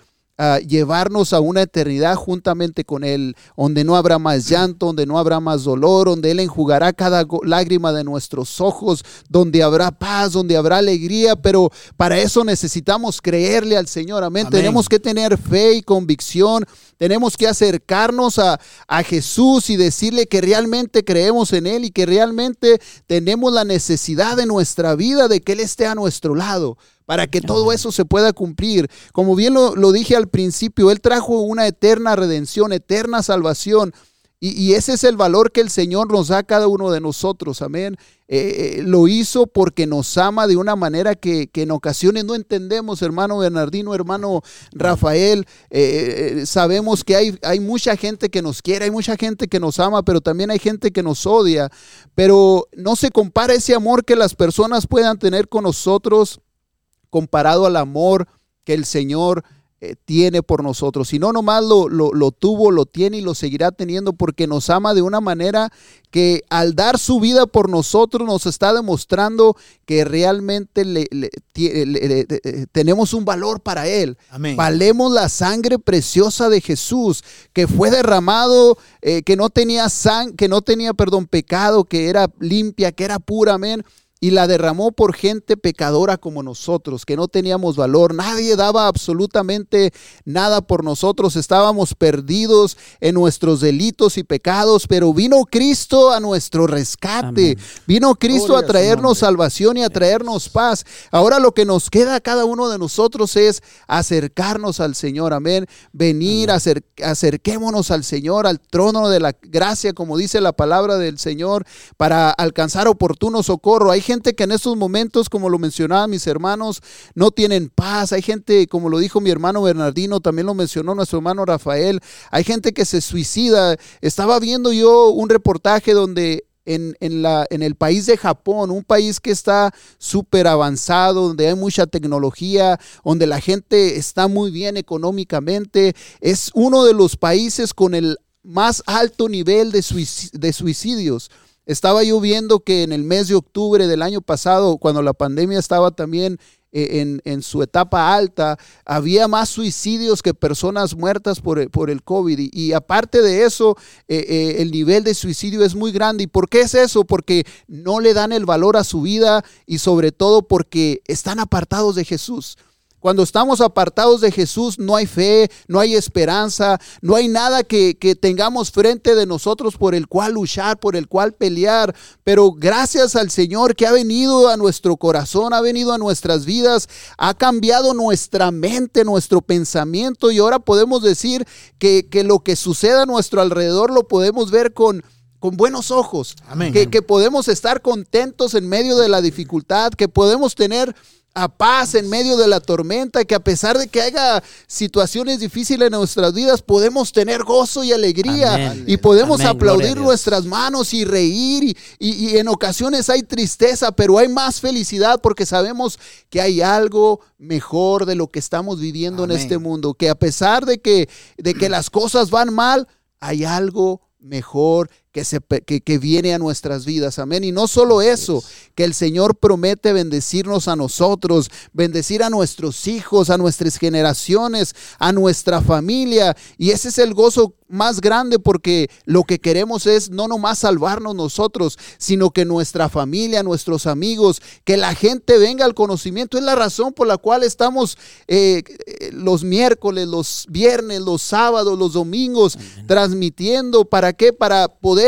llevarnos a una eternidad juntamente con Él, donde no habrá más llanto, donde no habrá más dolor, donde Él enjugará cada lágrima de nuestros ojos, donde habrá paz, donde habrá alegría, pero para eso necesitamos creerle al Señor, amén. Tenemos que tener fe y convicción, tenemos que acercarnos a, a Jesús y decirle que realmente creemos en Él y que realmente tenemos la necesidad de nuestra vida de que Él esté a nuestro lado para que todo eso se pueda cumplir. Como bien lo, dije al principio, Él trajo una eterna redención, eterna salvación. Y, ese es el valor que el Señor nos da a cada uno de nosotros. Amén. Eh, eh, lo hizo porque nos ama de una manera que, en ocasiones no entendemos, hermano Bernardino, hermano Rafael. Eh, sabemos que hay, hay mucha gente que nos quiere, hay mucha gente que nos ama, pero también hay gente que nos odia. Pero no se compara ese amor que las personas puedan tener con nosotros comparado al amor que el Señor eh, tiene por nosotros. Y no nomás lo, lo, tuvo, lo tiene y lo seguirá teniendo porque nos ama de una manera que al dar su vida por nosotros nos está demostrando que realmente le, eh, tenemos un valor para Él. Valemos la sangre preciosa de Jesús que fue derramado, eh, que no tenía sang que no tenía, perdón, pecado, que era limpia, que era pura, amén y la derramó por gente pecadora como nosotros, que no teníamos valor. Nadie daba absolutamente nada por nosotros. Estábamos perdidos en nuestros delitos y pecados, pero vino Cristo a nuestro rescate. Vino Cristo a traernos salvación y a traernos paz. Ahora lo que nos queda a cada uno de nosotros es acercarnos al Señor. Amén. Venir, acerquémonos al Señor, al trono de la gracia, como dice la palabra del Señor, para alcanzar oportuno socorro. Hay gente que en estos momentos, como lo mencionaban mis hermanos, no tienen paz. Hay gente, como lo dijo mi hermano Bernardino, también lo mencionó nuestro hermano Rafael, hay gente que se suicida. Estaba viendo yo un reportaje donde en, la, en, el país de Japón, un país que está súper avanzado, donde hay mucha tecnología, donde la gente está muy bien económicamente, es uno de los países con el más alto nivel de suicidios. Estaba yo viendo que en el mes de octubre del año pasado, cuando la pandemia estaba también eh, en, su etapa alta, había más suicidios que personas muertas por, el COVID. Y, aparte de eso, eh, eh, el nivel de suicidio es muy grande. ¿Y por qué es eso? Porque no le dan el valor a su vida y sobre todo porque están apartados de Jesús. Cuando estamos apartados de Jesús no hay fe, no hay esperanza, no hay nada que, tengamos frente de nosotros por el cual luchar, por el cual pelear. Pero gracias al Señor que ha venido a nuestro corazón, ha venido a nuestras vidas, ha cambiado nuestra mente, nuestro pensamiento. Y ahora podemos decir que, lo que suceda a nuestro alrededor lo podemos ver con con buenos ojos, Que, que podemos estar contentos en medio de la dificultad, que podemos tener a paz en medio de la tormenta, que a pesar de que haya situaciones difíciles en nuestras vidas, podemos tener gozo y alegría y podemos aplaudir nuestras manos y reír y, en ocasiones hay tristeza, pero hay más felicidad porque sabemos que hay algo mejor de lo que estamos viviendo en este mundo, que a pesar de que, de que las cosas van mal, hay algo mejor que, se, que, viene a nuestras vidas. Amén. Y no solo eso, que el Señor promete bendecirnos a nosotros, bendecir a nuestros hijos, a nuestras generaciones, a nuestra familia. Y ese es el gozo más grande porque lo que queremos es no nomás salvarnos nosotros, sino que nuestra familia, nuestros amigos, que la gente venga al conocimiento. Es la razón por la cual estamos eh, los miércoles, los viernes, los sábados, los domingos transmitiendo. ¿Para qué? Para poder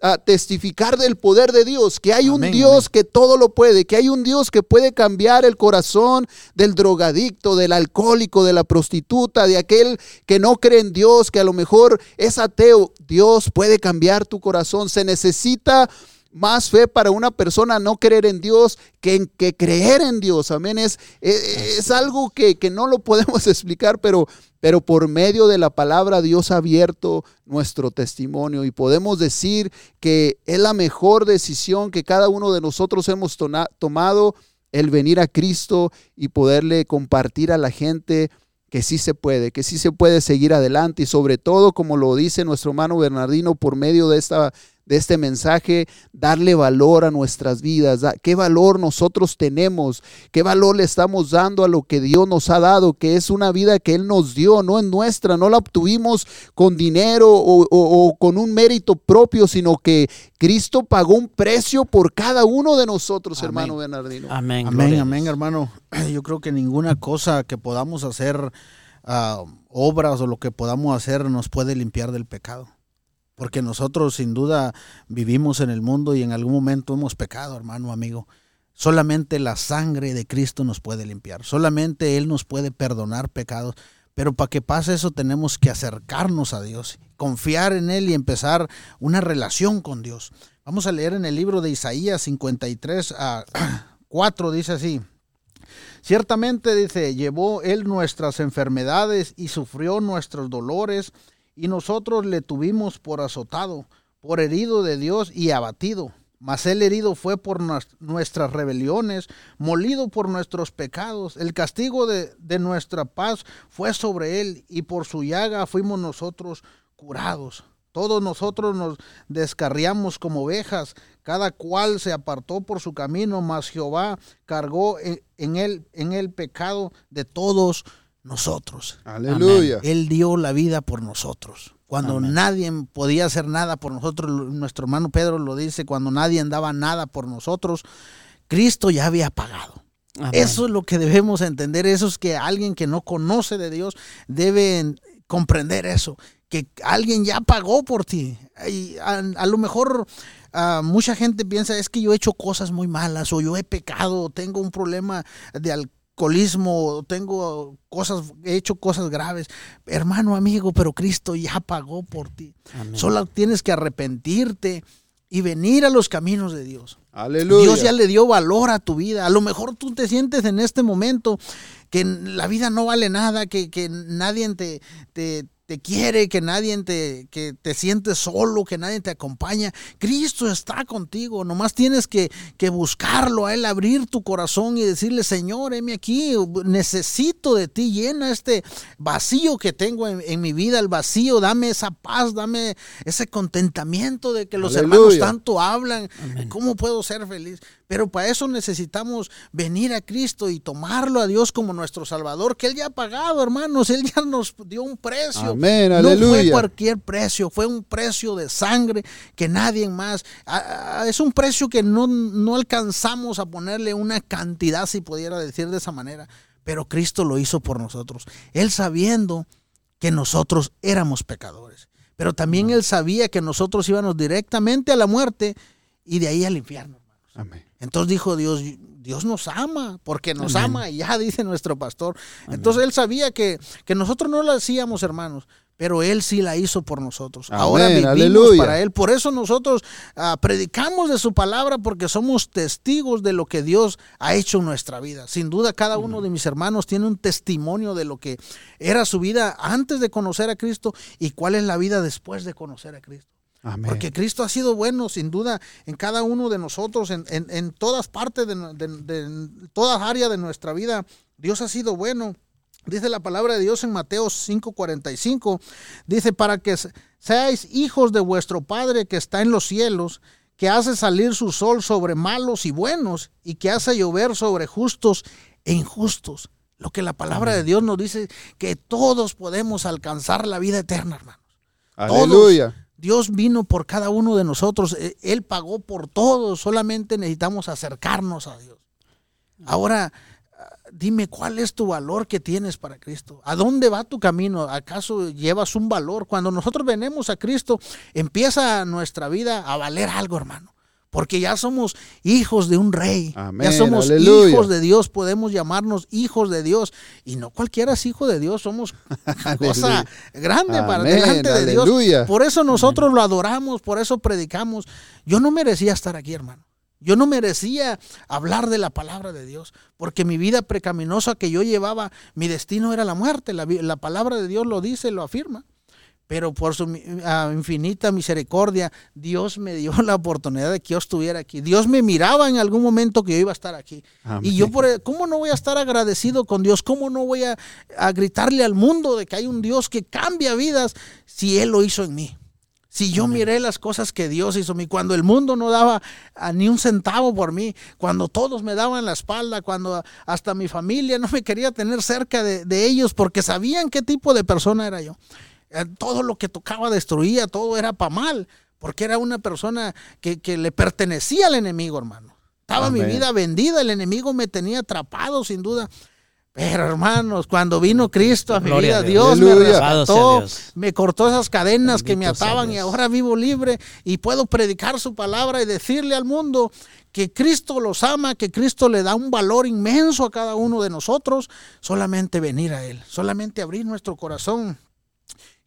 a testificar del poder de Dios, que hay un Dios que todo lo puede, que hay un Dios que puede cambiar el corazón del drogadicto, del alcohólico, de la prostituta, de aquel que no cree en Dios, que a lo mejor es ateo. Dios puede cambiar tu corazón. Se necesita más fe para una persona no creer en Dios que, en, que creer en Dios. Amén. Es, es, algo que, que, no lo podemos <laughs> explicar, pero, pero por medio de la palabra Dios ha abierto nuestro testimonio y podemos decir que es la mejor decisión que cada uno de nosotros hemos tomado el venir a Cristo y poderle compartir a la gente que sí se puede, que sí se puede seguir adelante y sobre todo, como lo dice nuestro hermano Bernardino, por medio de esta de este mensaje, darle valor a nuestras vidas, qué valor nosotros tenemos, qué valor le estamos dando a lo que Dios nos ha dado, que es una vida que Él nos dio, no es nuestra, no la obtuvimos con dinero o, con un mérito propio, sino que Cristo pagó un precio por cada uno de nosotros, hermano Bernardino. Amén, amén, amén, hermano. <clears throat> Yo creo que ninguna cosa que podamos hacer, ah, obras o lo que podamos hacer, nos puede limpiar del pecado. Porque nosotros sin duda vivimos en el mundo y en algún momento hemos pecado, hermano, amigo. Solamente la sangre de Cristo nos puede limpiar. Solamente Él nos puede perdonar pecados. Pero para que pase eso tenemos que acercarnos a Dios, confiar en Él y empezar una relación con Dios. Vamos a leer en el libro de Isaías 53 a <clears throat> 4, dice así. Ciertamente dice, llevó Él nuestras enfermedades y sufrió nuestros dolores y nosotros le tuvimos por azotado, por herido de Dios y abatido. Mas el herido fue por nuestras rebeliones, molido por nuestros pecados. El castigo de, de nuestra paz fue sobre él, y por su llaga fuimos nosotros curados. Todos nosotros nos descarriamos como ovejas, cada cual se apartó por su camino, mas Jehová cargó en, él, en el pecado de todos nosotros. Aleluya. Él dio la vida por nosotros. Cuando nadie podía hacer nada por nosotros, nuestro hermano Pedro lo dice, cuando nadie daba nada por nosotros, Cristo ya había pagado. Eso es lo que debemos entender, eso es que alguien que no conoce de Dios debe comprender eso, que alguien ya pagó por ti. Y a, lo mejor ah, mucha gente piensa es que yo he hecho cosas muy malas o yo he pecado o tengo un problema de alcoholismo, tengo cosas, he hecho cosas graves. Hermano, amigo, pero Cristo ya pagó por ti. Solo tienes que arrepentirte y venir a los caminos de Dios. Aleluya. Dios ya le dio valor a tu vida. A lo mejor tú te sientes en este momento que la vida no vale nada, que, que nadie te, te, te quiere, que nadie te, que te sientes solo, que nadie te acompaña. Cristo está contigo, nomás tienes que, que buscarlo, a Él abrir tu corazón y decirle, Señor, heme aquí, necesito de ti, llena este vacío que tengo en, mi vida, el vacío, dame esa paz, dame ese contentamiento de que los hermanos tanto hablan. ¿Cómo puedo ser feliz? Pero para eso necesitamos venir a Cristo y tomarlo a Dios como nuestro Salvador, que Él ya ha pagado, hermanos, Él ya nos dio un precio. Amén, no fue cualquier precio, fue un precio de sangre que nadie más. Es un precio que no, no alcanzamos a ponerle una cantidad, si pudiera decir de esa manera, pero Cristo lo hizo por nosotros. Él sabiendo que nosotros éramos pecadores, pero también Él sabía que nosotros íbamos directamente a la muerte y de ahí al infierno. Amén. Entonces dijo Dios, Dios nos ama, porque nos ama, y ya dice nuestro pastor. Entonces él sabía que, que nosotros no lo hacíamos, hermanos, pero Él sí la hizo por nosotros. Ahora vivimos para Él. Por eso nosotros ah, predicamos de su palabra porque somos testigos de lo que Dios ha hecho en nuestra vida. Sin duda, cada uno de mis hermanos tiene un testimonio de lo que era su vida antes de conocer a Cristo y cuál es la vida después de conocer a Cristo. Porque Cristo ha sido bueno, sin duda, en cada uno de nosotros, en, en, todas partes de, de, todas áreas de nuestra vida. Dios ha sido bueno. Dice la palabra de Dios en Mateo 5:45. Dice, para que seáis hijos de vuestro Padre que está en los cielos, que hace salir su sol sobre malos y buenos, y que hace llover sobre justos e injustos. Lo que la palabra de Dios nos dice, que todos podemos alcanzar la vida eterna, hermanos. Aleluya. Dios vino por cada uno de nosotros, e, Él pagó por todos, solamente necesitamos acercarnos a Dios. Ahora, dime cuál es tu valor que tienes para Cristo. ¿A dónde va tu camino? ¿Acaso llevas un valor? Cuando nosotros venimos a Cristo, empieza nuestra vida a valer algo, hermano porque ya somos hijos de un rey, ya somos hijos de Dios, podemos llamarnos hijos de Dios, y no cualquiera es hijo de Dios, somos <laughs> cosa grande para delante de Dios. Por eso nosotros lo adoramos, por eso predicamos. Yo no merecía estar aquí, hermano. Yo no merecía hablar de la palabra de Dios, porque mi vida precaminosa que yo llevaba, mi destino era la muerte. La, la palabra de Dios lo dice, lo afirma pero por su ah, infinita misericordia, Dios me dio <laughs> la oportunidad de que yo estuviera aquí. Dios me miraba en algún momento que yo iba a estar aquí. Y yo, por, ¿cómo no voy a estar agradecido con Dios? ¿Cómo no voy a, gritarle al mundo de que hay un Dios que cambia vidas si Él lo hizo en mí? Si yo miré las cosas que Dios hizo en mí, cuando el mundo no daba ni un centavo por mí, cuando todos me daban la espalda, cuando hasta mi familia no me quería tener cerca de, de ellos porque sabían qué tipo de persona era yo. Eh, todo lo que tocaba destruía, todo era para mal, porque era una persona que, le pertenecía al enemigo, hermano. Estaba mi vida vendida, el enemigo me tenía atrapado, sin duda. Pero hermanos, cuando vino Cristo a mi vida, Dios. Me rescató, me cortó esas cadenas que me ataban y ahora vivo libre y puedo predicar su palabra y decirle al mundo que Cristo los ama, que Cristo le da un valor inmenso a cada uno de nosotros, solamente venir a Él, solamente abrir nuestro corazón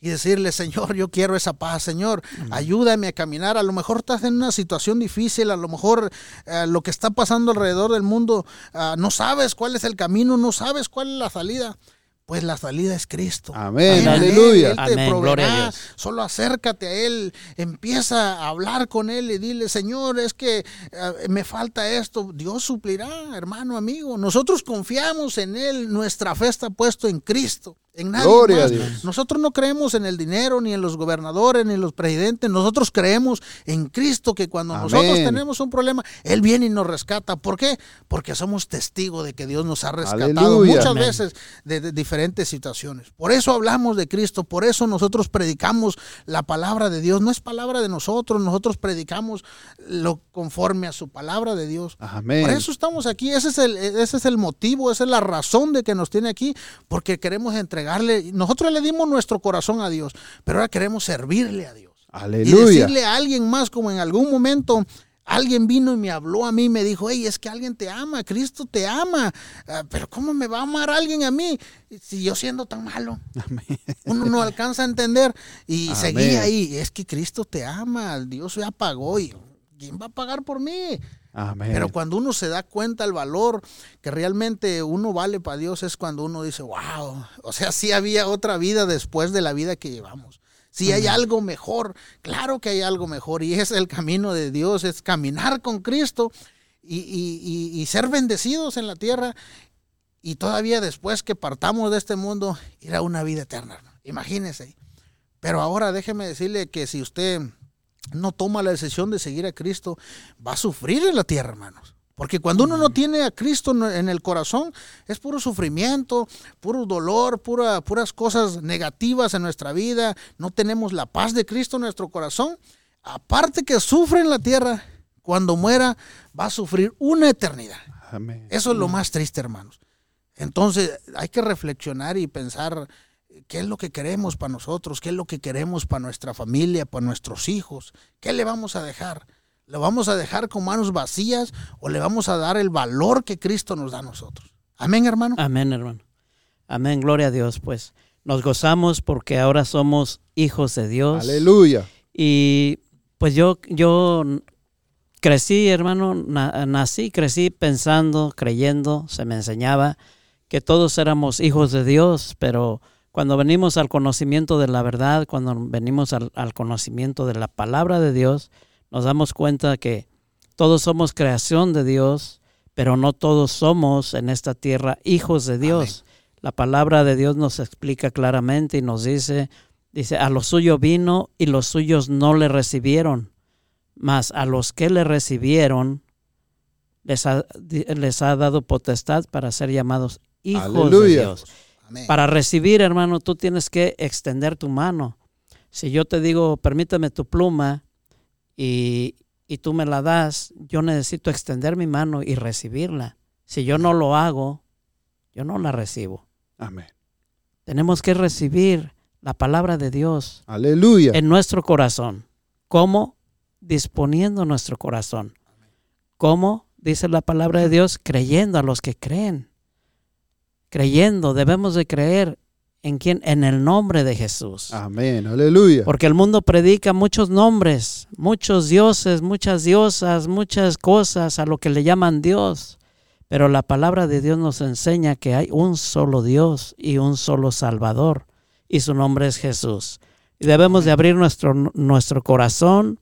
y decirle, Señor, yo quiero esa paz, Señor, ayúdame a caminar. A lo mejor estás en una situación difícil, a lo mejor eh, lo que está pasando alrededor del mundo, ah, no sabes cuál es el camino, no sabes cuál es la salida. Pues la salida es Cristo. Amén, aleluya. Él te proveerá. Solo acércate a Él, empieza a hablar con Él y dile, Señor, es que eh, me falta esto. Dios suplirá, hermano, amigo. Nosotros confiamos en Él, nuestra fe está puesta en Cristo. En nadie más. Nosotros no creemos en el dinero, ni en los gobernadores, ni en los presidentes. Nosotros creemos en Cristo que cuando nosotros tenemos un problema, Él viene y nos rescata. ¿Por qué? Porque somos testigos de que Dios nos ha rescatado muchas veces de, diferentes situaciones. Por eso hablamos de Cristo, por eso nosotros predicamos la palabra de Dios. No es palabra de nosotros, nosotros predicamos lo conforme a su palabra de Dios. Por eso estamos aquí. Ese es, el, ese es el motivo, esa es la razón de que nos tiene aquí, porque queremos entregar nosotros le dimos nuestro corazón a Dios, pero ahora queremos servirle a Dios. Aleluya. Y decirle a alguien más, como en algún momento alguien vino y me habló a mí, me dijo, hey, es que alguien te ama, Cristo te ama, ah, pero ¿cómo me va a amar alguien a mí si yo siendo tan malo? Uno no alcanza a entender y seguía ahí, es que Cristo te ama, Dios ya pagó y ¿quién va a pagar por mí? Pero cuando uno se da cuenta el valor que realmente uno vale para Dios es cuando uno dice, wow, o sea, sí había otra vida después de la vida que llevamos. Si hay algo mejor, claro que hay algo mejor y es el camino de Dios, es caminar con Cristo y, ser bendecidos en la tierra y todavía después que partamos de este mundo ir a una vida eterna. Imagínese. Pero ahora déjeme decirle que si usted no toma la decisión de seguir a Cristo, va a sufrir en la tierra, hermanos. Porque cuando uno no tiene a Cristo en el corazón, es puro sufrimiento, puro dolor, pura, puras cosas negativas en nuestra vida. No tenemos la paz de Cristo en nuestro corazón. Aparte que sufre en la tierra, cuando muera va a sufrir una eternidad. Eso es lo más triste, hermanos. Entonces hay que reflexionar y pensar qué es lo que queremos para nosotros, qué es lo que queremos para nuestra familia, para nuestros hijos, qué le vamos a dejar. ¿Le vamos a dejar con manos vacías o le vamos a dar el valor que Cristo nos da a nosotros? Amén, hermano. Amén, hermano. Amén, gloria a Dios. Pues nos gozamos porque ahora somos hijos de Dios. Aleluya. Y pues yo, yo crecí, hermano, nací, crecí pensando, creyendo, se me enseñaba que todos éramos hijos de Dios, pero cuando venimos al conocimiento de la verdad, cuando venimos al, conocimiento de la palabra de Dios, nos damos cuenta que todos somos creación de Dios, pero no todos somos en esta tierra hijos de Dios. La palabra de Dios nos explica claramente y nos dice, dice, a lo suyo vino y los suyos no le recibieron, mas a los que le recibieron les ha, les ha dado potestad para ser llamados hijos de Dios. Para recibir, hermano, tú tienes que extender tu mano. Si yo te digo, permíteme tu pluma y, y tú me la das, yo necesito extender mi mano y recibirla. Si yo no lo hago, yo no la recibo. Amén. Tenemos que recibir la palabra de Dios. Aleluya. En nuestro corazón. ¿Cómo? Disponiendo nuestro corazón. ¿Cómo? Dice la palabra de Dios, creyendo a los que creen creyendo, debemos de creer en quién, en el nombre de Jesús. Amén, aleluya. Porque el mundo predica muchos nombres, muchos dioses, muchas diosas, muchas cosas a lo que le llaman Dios. Pero la palabra de Dios nos enseña que hay un solo Dios y un solo Salvador, y su nombre es Jesús. Y debemos de abrir nuestro, nuestro corazón,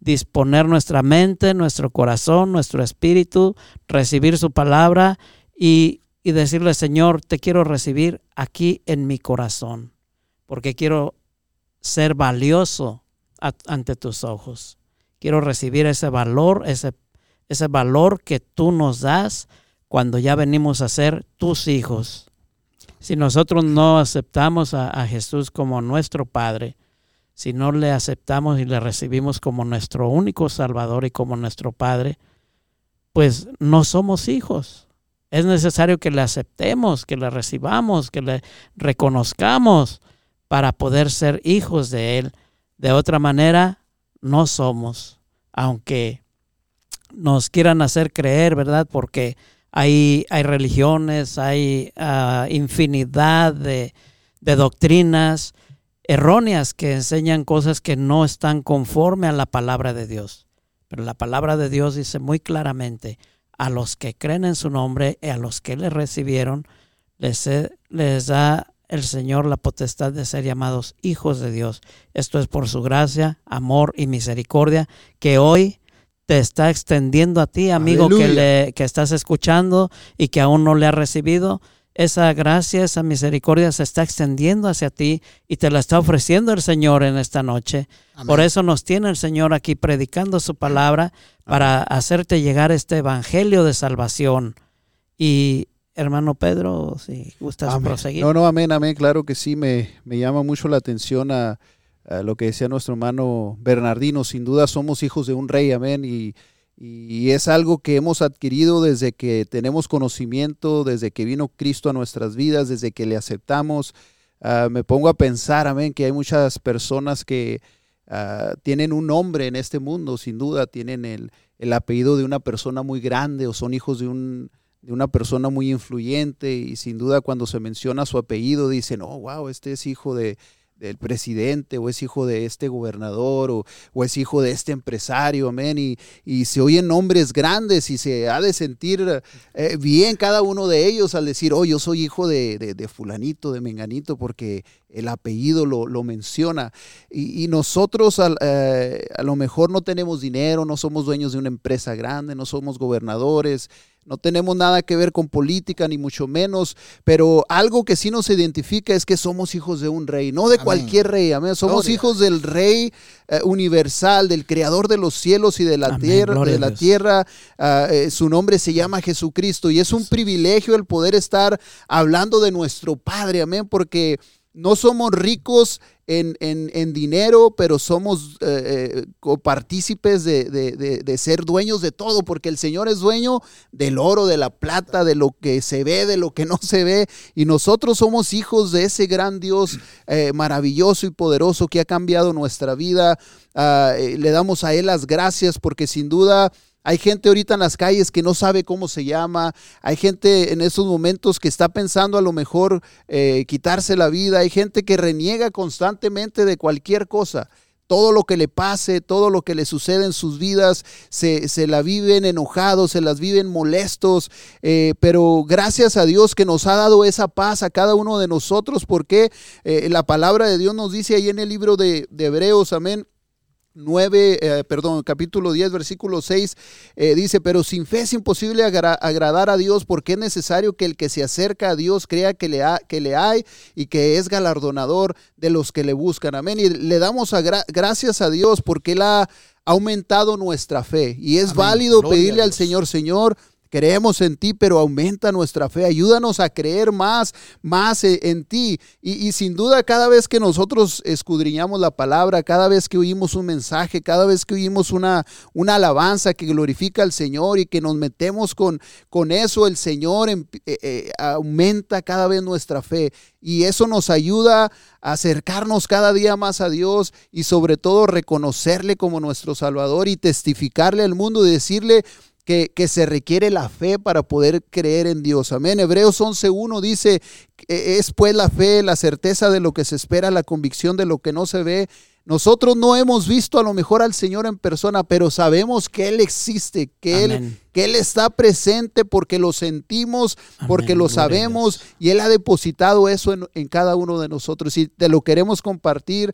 disponer nuestra mente, nuestro corazón, nuestro espíritu, recibir su palabra y y decirle, Señor, te quiero recibir aquí en mi corazón, porque quiero ser valioso ante tus ojos. Quiero recibir ese valor, ese, ese valor que tú nos das cuando ya venimos a ser tus hijos. Si nosotros no aceptamos a, a Jesús como nuestro Padre, si no le aceptamos y le recibimos como nuestro único Salvador y como nuestro Padre, pues no somos hijos. Es necesario que le aceptemos, que le recibamos, que le reconozcamos para poder ser hijos de Él. De otra manera, no somos, aunque nos quieran hacer creer, ¿verdad? Porque hay, hay religiones, hay ah, infinidad de, de doctrinas erróneas que enseñan cosas que no están conforme a la palabra de Dios. Pero la palabra de Dios dice muy claramente, a los que creen en su nombre y a los que le recibieron, les, les da el Señor la potestad de ser llamados hijos de Dios. Esto es por su gracia, amor y misericordia que hoy te está extendiendo a ti, amigo que, le, que estás escuchando y que aún no le ha recibido. Esa gracia, esa misericordia se está extendiendo hacia ti y te la está ofreciendo el Señor en esta noche. Por eso nos tiene el Señor aquí predicando su palabra para hacerte llegar este evangelio de salvación. Y hermano Pedro, si gustas proseguir. No, no, amén, amén. Claro que sí, me, me llama mucho la atención a, lo que decía nuestro hermano Bernardino. Sin duda somos hijos de un rey, amén. Y y es algo que hemos adquirido desde que tenemos conocimiento, desde que vino Cristo a nuestras vidas, desde que le aceptamos. Ah, me pongo a pensar, amén, que hay muchas personas que ah, tienen un nombre en este mundo, sin duda, tienen el, el, apellido de una persona muy grande o son hijos de, un, de una persona muy influyente y sin duda cuando se menciona su apellido dicen, oh, wow, este es hijo de, del presidente o es hijo de este gobernador o, es hijo de este empresario, amén. Y, y, se oyen nombres grandes y se ha de sentir eh, bien cada uno de ellos al decir, oh, yo soy hijo de, fulanito, de menganito, porque el apellido lo, menciona. Y, nosotros eh, a lo mejor no tenemos dinero, no somos dueños de una empresa grande, no somos gobernadores, no tenemos nada que ver con política, ni mucho menos, pero algo que sí nos identifica es que somos hijos de un rey, no de cualquier rey, amén. Somos hijos del rey eh, universal, del creador de los cielos y de la tierra. De la tierra. Ah, eh, su nombre se llama Jesucristo y es un privilegio el poder estar hablando de nuestro Padre, amén, porque no somos ricos en, en, dinero, pero somos eh, eh partícipes de, de, ser dueños de todo, porque el Señor es dueño del oro, de la plata, de lo que se ve, de lo que no se ve, y nosotros somos hijos de ese gran Dios eh, maravilloso y poderoso que ha cambiado nuestra vida. Ah, eh, le damos a Él las gracias porque sin duda hay gente ahorita en las calles que no sabe cómo se llama. Hay gente en esos momentos que está pensando a lo mejor eh, quitarse la vida. Hay gente que reniega constantemente de cualquier cosa. Todo lo que le pase, todo lo que le sucede en sus vidas, se, la viven enojados, se las viven molestos. Eh, pero gracias a Dios que nos ha dado esa paz a cada uno de nosotros, porque eh, la palabra de Dios nos dice ahí en el libro de, de Hebreos, amén 9, eh, perdón, capítulo 10, versículo 6, eh, dice, pero sin fe es imposible agradar a Dios porque es necesario que el que se acerca a Dios crea que le, ha, que le hay y que es galardonador de los que le buscan. Amén. Y le damos gracias a Dios porque Él ha aumentado nuestra fe y es válido pedirle al Señor, Señor, Creemos en ti, pero aumenta nuestra fe. Ayúdanos a creer más, más e, en ti. Y, sin duda, cada vez que nosotros escudriñamos la palabra, cada vez que oímos un mensaje, cada vez que oímos una, una alabanza que glorifica al Señor y que nos metemos con, con eso, el Señor eh, eh, aumenta cada vez nuestra fe. Y eso nos ayuda a acercarnos cada día más a Dios y sobre todo reconocerle como nuestro Salvador y testificarle al mundo y decirle, que, se requiere la fe para poder creer en Dios. Amén. Hebreos 11.1 dice, e, es pues la fe, la certeza de lo que se espera, la convicción de lo que no se ve. Nosotros no hemos visto a lo mejor al Señor en persona, pero sabemos que Él existe, que, Él, que Él está presente porque lo sentimos, porque lo sabemos y Él ha depositado eso en, en cada uno de nosotros y te lo queremos compartir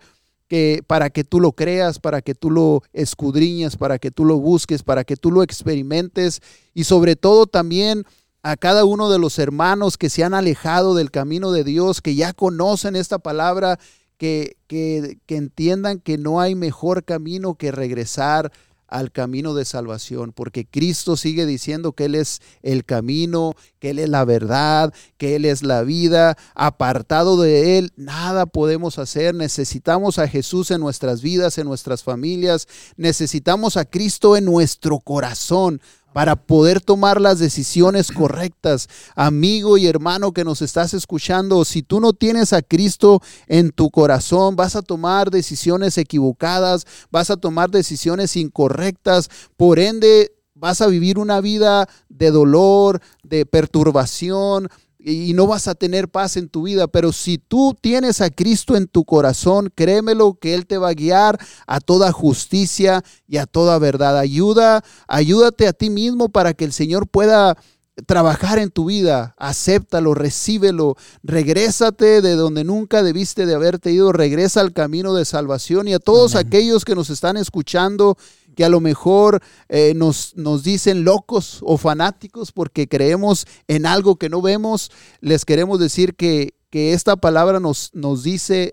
que para que tú lo creas, para que tú lo escudriñes, para que tú lo busques, para que tú lo experimentes. Y sobre todo también a cada uno de los hermanos que se han alejado del camino de Dios, que ya conocen esta palabra, que, que, que entiendan que no hay mejor camino que regresar al camino de salvación, porque Cristo sigue diciendo que Él es el camino, que Él es la verdad, que Él es la vida. Apartado de Él, nada podemos hacer. Necesitamos a Jesús en nuestras vidas, en nuestras familias. Necesitamos a Cristo en nuestro corazón para poder tomar las decisiones correctas. Amigo y hermano que nos estás escuchando, si tú no tienes a Cristo en tu corazón, vas a tomar decisiones equivocadas, vas a tomar decisiones incorrectas, por ende vas a vivir una vida de dolor, de perturbación, y no vas a tener paz en tu vida, pero si tú tienes a Cristo en tu corazón, créemelo que Él te va a guiar a toda justicia y a toda verdad. Ayuda, ayúdate a ti mismo para que el Señor pueda trabajar en tu vida, acéptalo, recíbelo, regrésate de donde nunca debiste de haberte ido, regresa al camino de salvación y a todos aquellos que nos están escuchando que a lo mejor eh, nos, nos dicen locos o fanáticos porque creemos en algo que no vemos, les queremos decir que, que esta palabra nos, nos dice,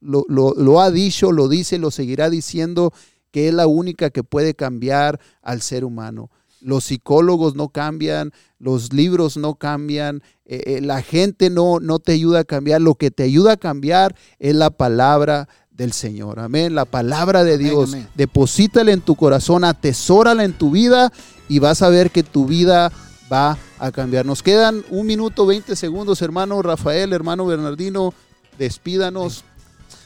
lo, lo, ha dicho, lo dice, lo seguirá diciendo, que es la única que puede cambiar al ser humano. Los psicólogos no cambian, los libros no cambian, eh, eh, la gente no, no te ayuda a cambiar. Lo que te ayuda a cambiar es la palabra del Señor. Amén. La palabra de Dios. Deposítala en tu corazón, atesórala en tu vida y vas a ver que tu vida va a cambiar. Nos quedan un minuto, 20 segundos, hermano Rafael, hermano Bernardino. Despídanos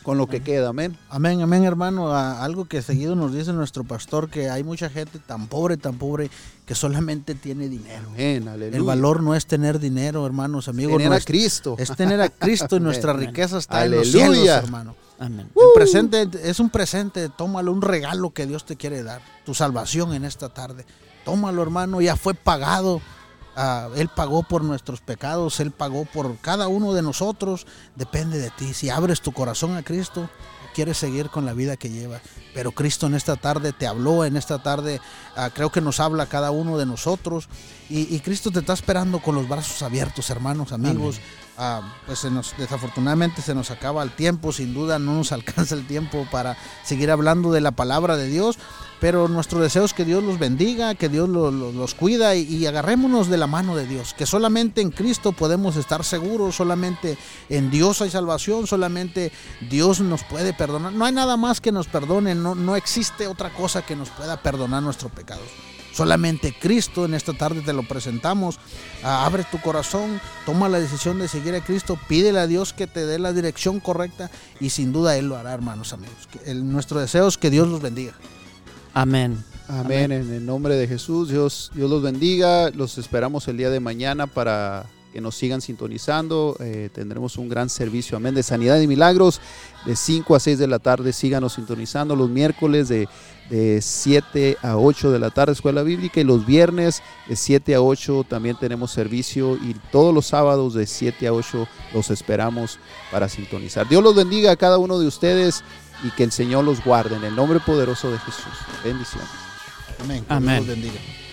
con lo que queda, amén. Amén, amén, hermano. algo que seguido nos dice nuestro pastor, que hay mucha gente tan pobre, tan pobre, que solamente tiene dinero. Amén, El valor no es tener dinero, hermanos, amigos. Tener a Cristo. Es tener a Cristo y <laughs> nuestra riqueza está en los cielos, hermano. Amén. El presente es un presente, tómalo, un regalo que Dios te quiere dar, tu salvación en esta tarde. Tómalo, hermano, ya fue pagado Ah, él pagó por nuestros pecados, Él pagó por cada uno de nosotros. Depende de ti. Si abres tu corazón a Cristo, quieres seguir con la vida que lleva. Pero Cristo en esta tarde te habló, en esta tarde ah, creo que nos habla cada uno de nosotros. Y, Cristo te está esperando con los brazos abiertos, hermanos, amigos. Ah, pues desafortunadamente se nos acaba el tiempo, sin duda no nos <laughs> alcanza el tiempo para seguir hablando de la palabra de Dios. Pero nuestro deseo es que Dios los bendiga, que Dios los, cuida y, agarrémonos de la mano de Dios, que solamente en Cristo podemos estar seguros, solamente en Dios hay salvación, solamente Dios nos puede perdonar. No hay nada más que nos perdone, no, no existe otra cosa que nos pueda perdonar nuestro pecado. Solamente Cristo en esta tarde te lo presentamos. Ah, abre tu corazón, toma la decisión de seguir a Cristo, pídele a Dios que te dé la dirección correcta y sin duda Él lo hará, hermanos amigos. nuestro deseo es que Dios los bendiga. Amén. Amén. En el nombre de Jesús, Dios, Dios los bendiga. Los esperamos el día de mañana para que nos sigan sintonizando. Eh, tendremos un gran servicio, amén, de sanidad y milagros de 5 a 6 de la tarde. Síganos sintonizando los miércoles de, de 7 a 8 de la tarde, Escuela Bíblica, y los viernes de 7 a 8 también tenemos servicio y todos los sábados de 7 a 8 los esperamos para sintonizar. Dios los bendiga a cada uno de ustedes y que el Señor los guarde en el nombre poderoso de Jesús. Bendiciones. Amén. Amén. Dios bendiga.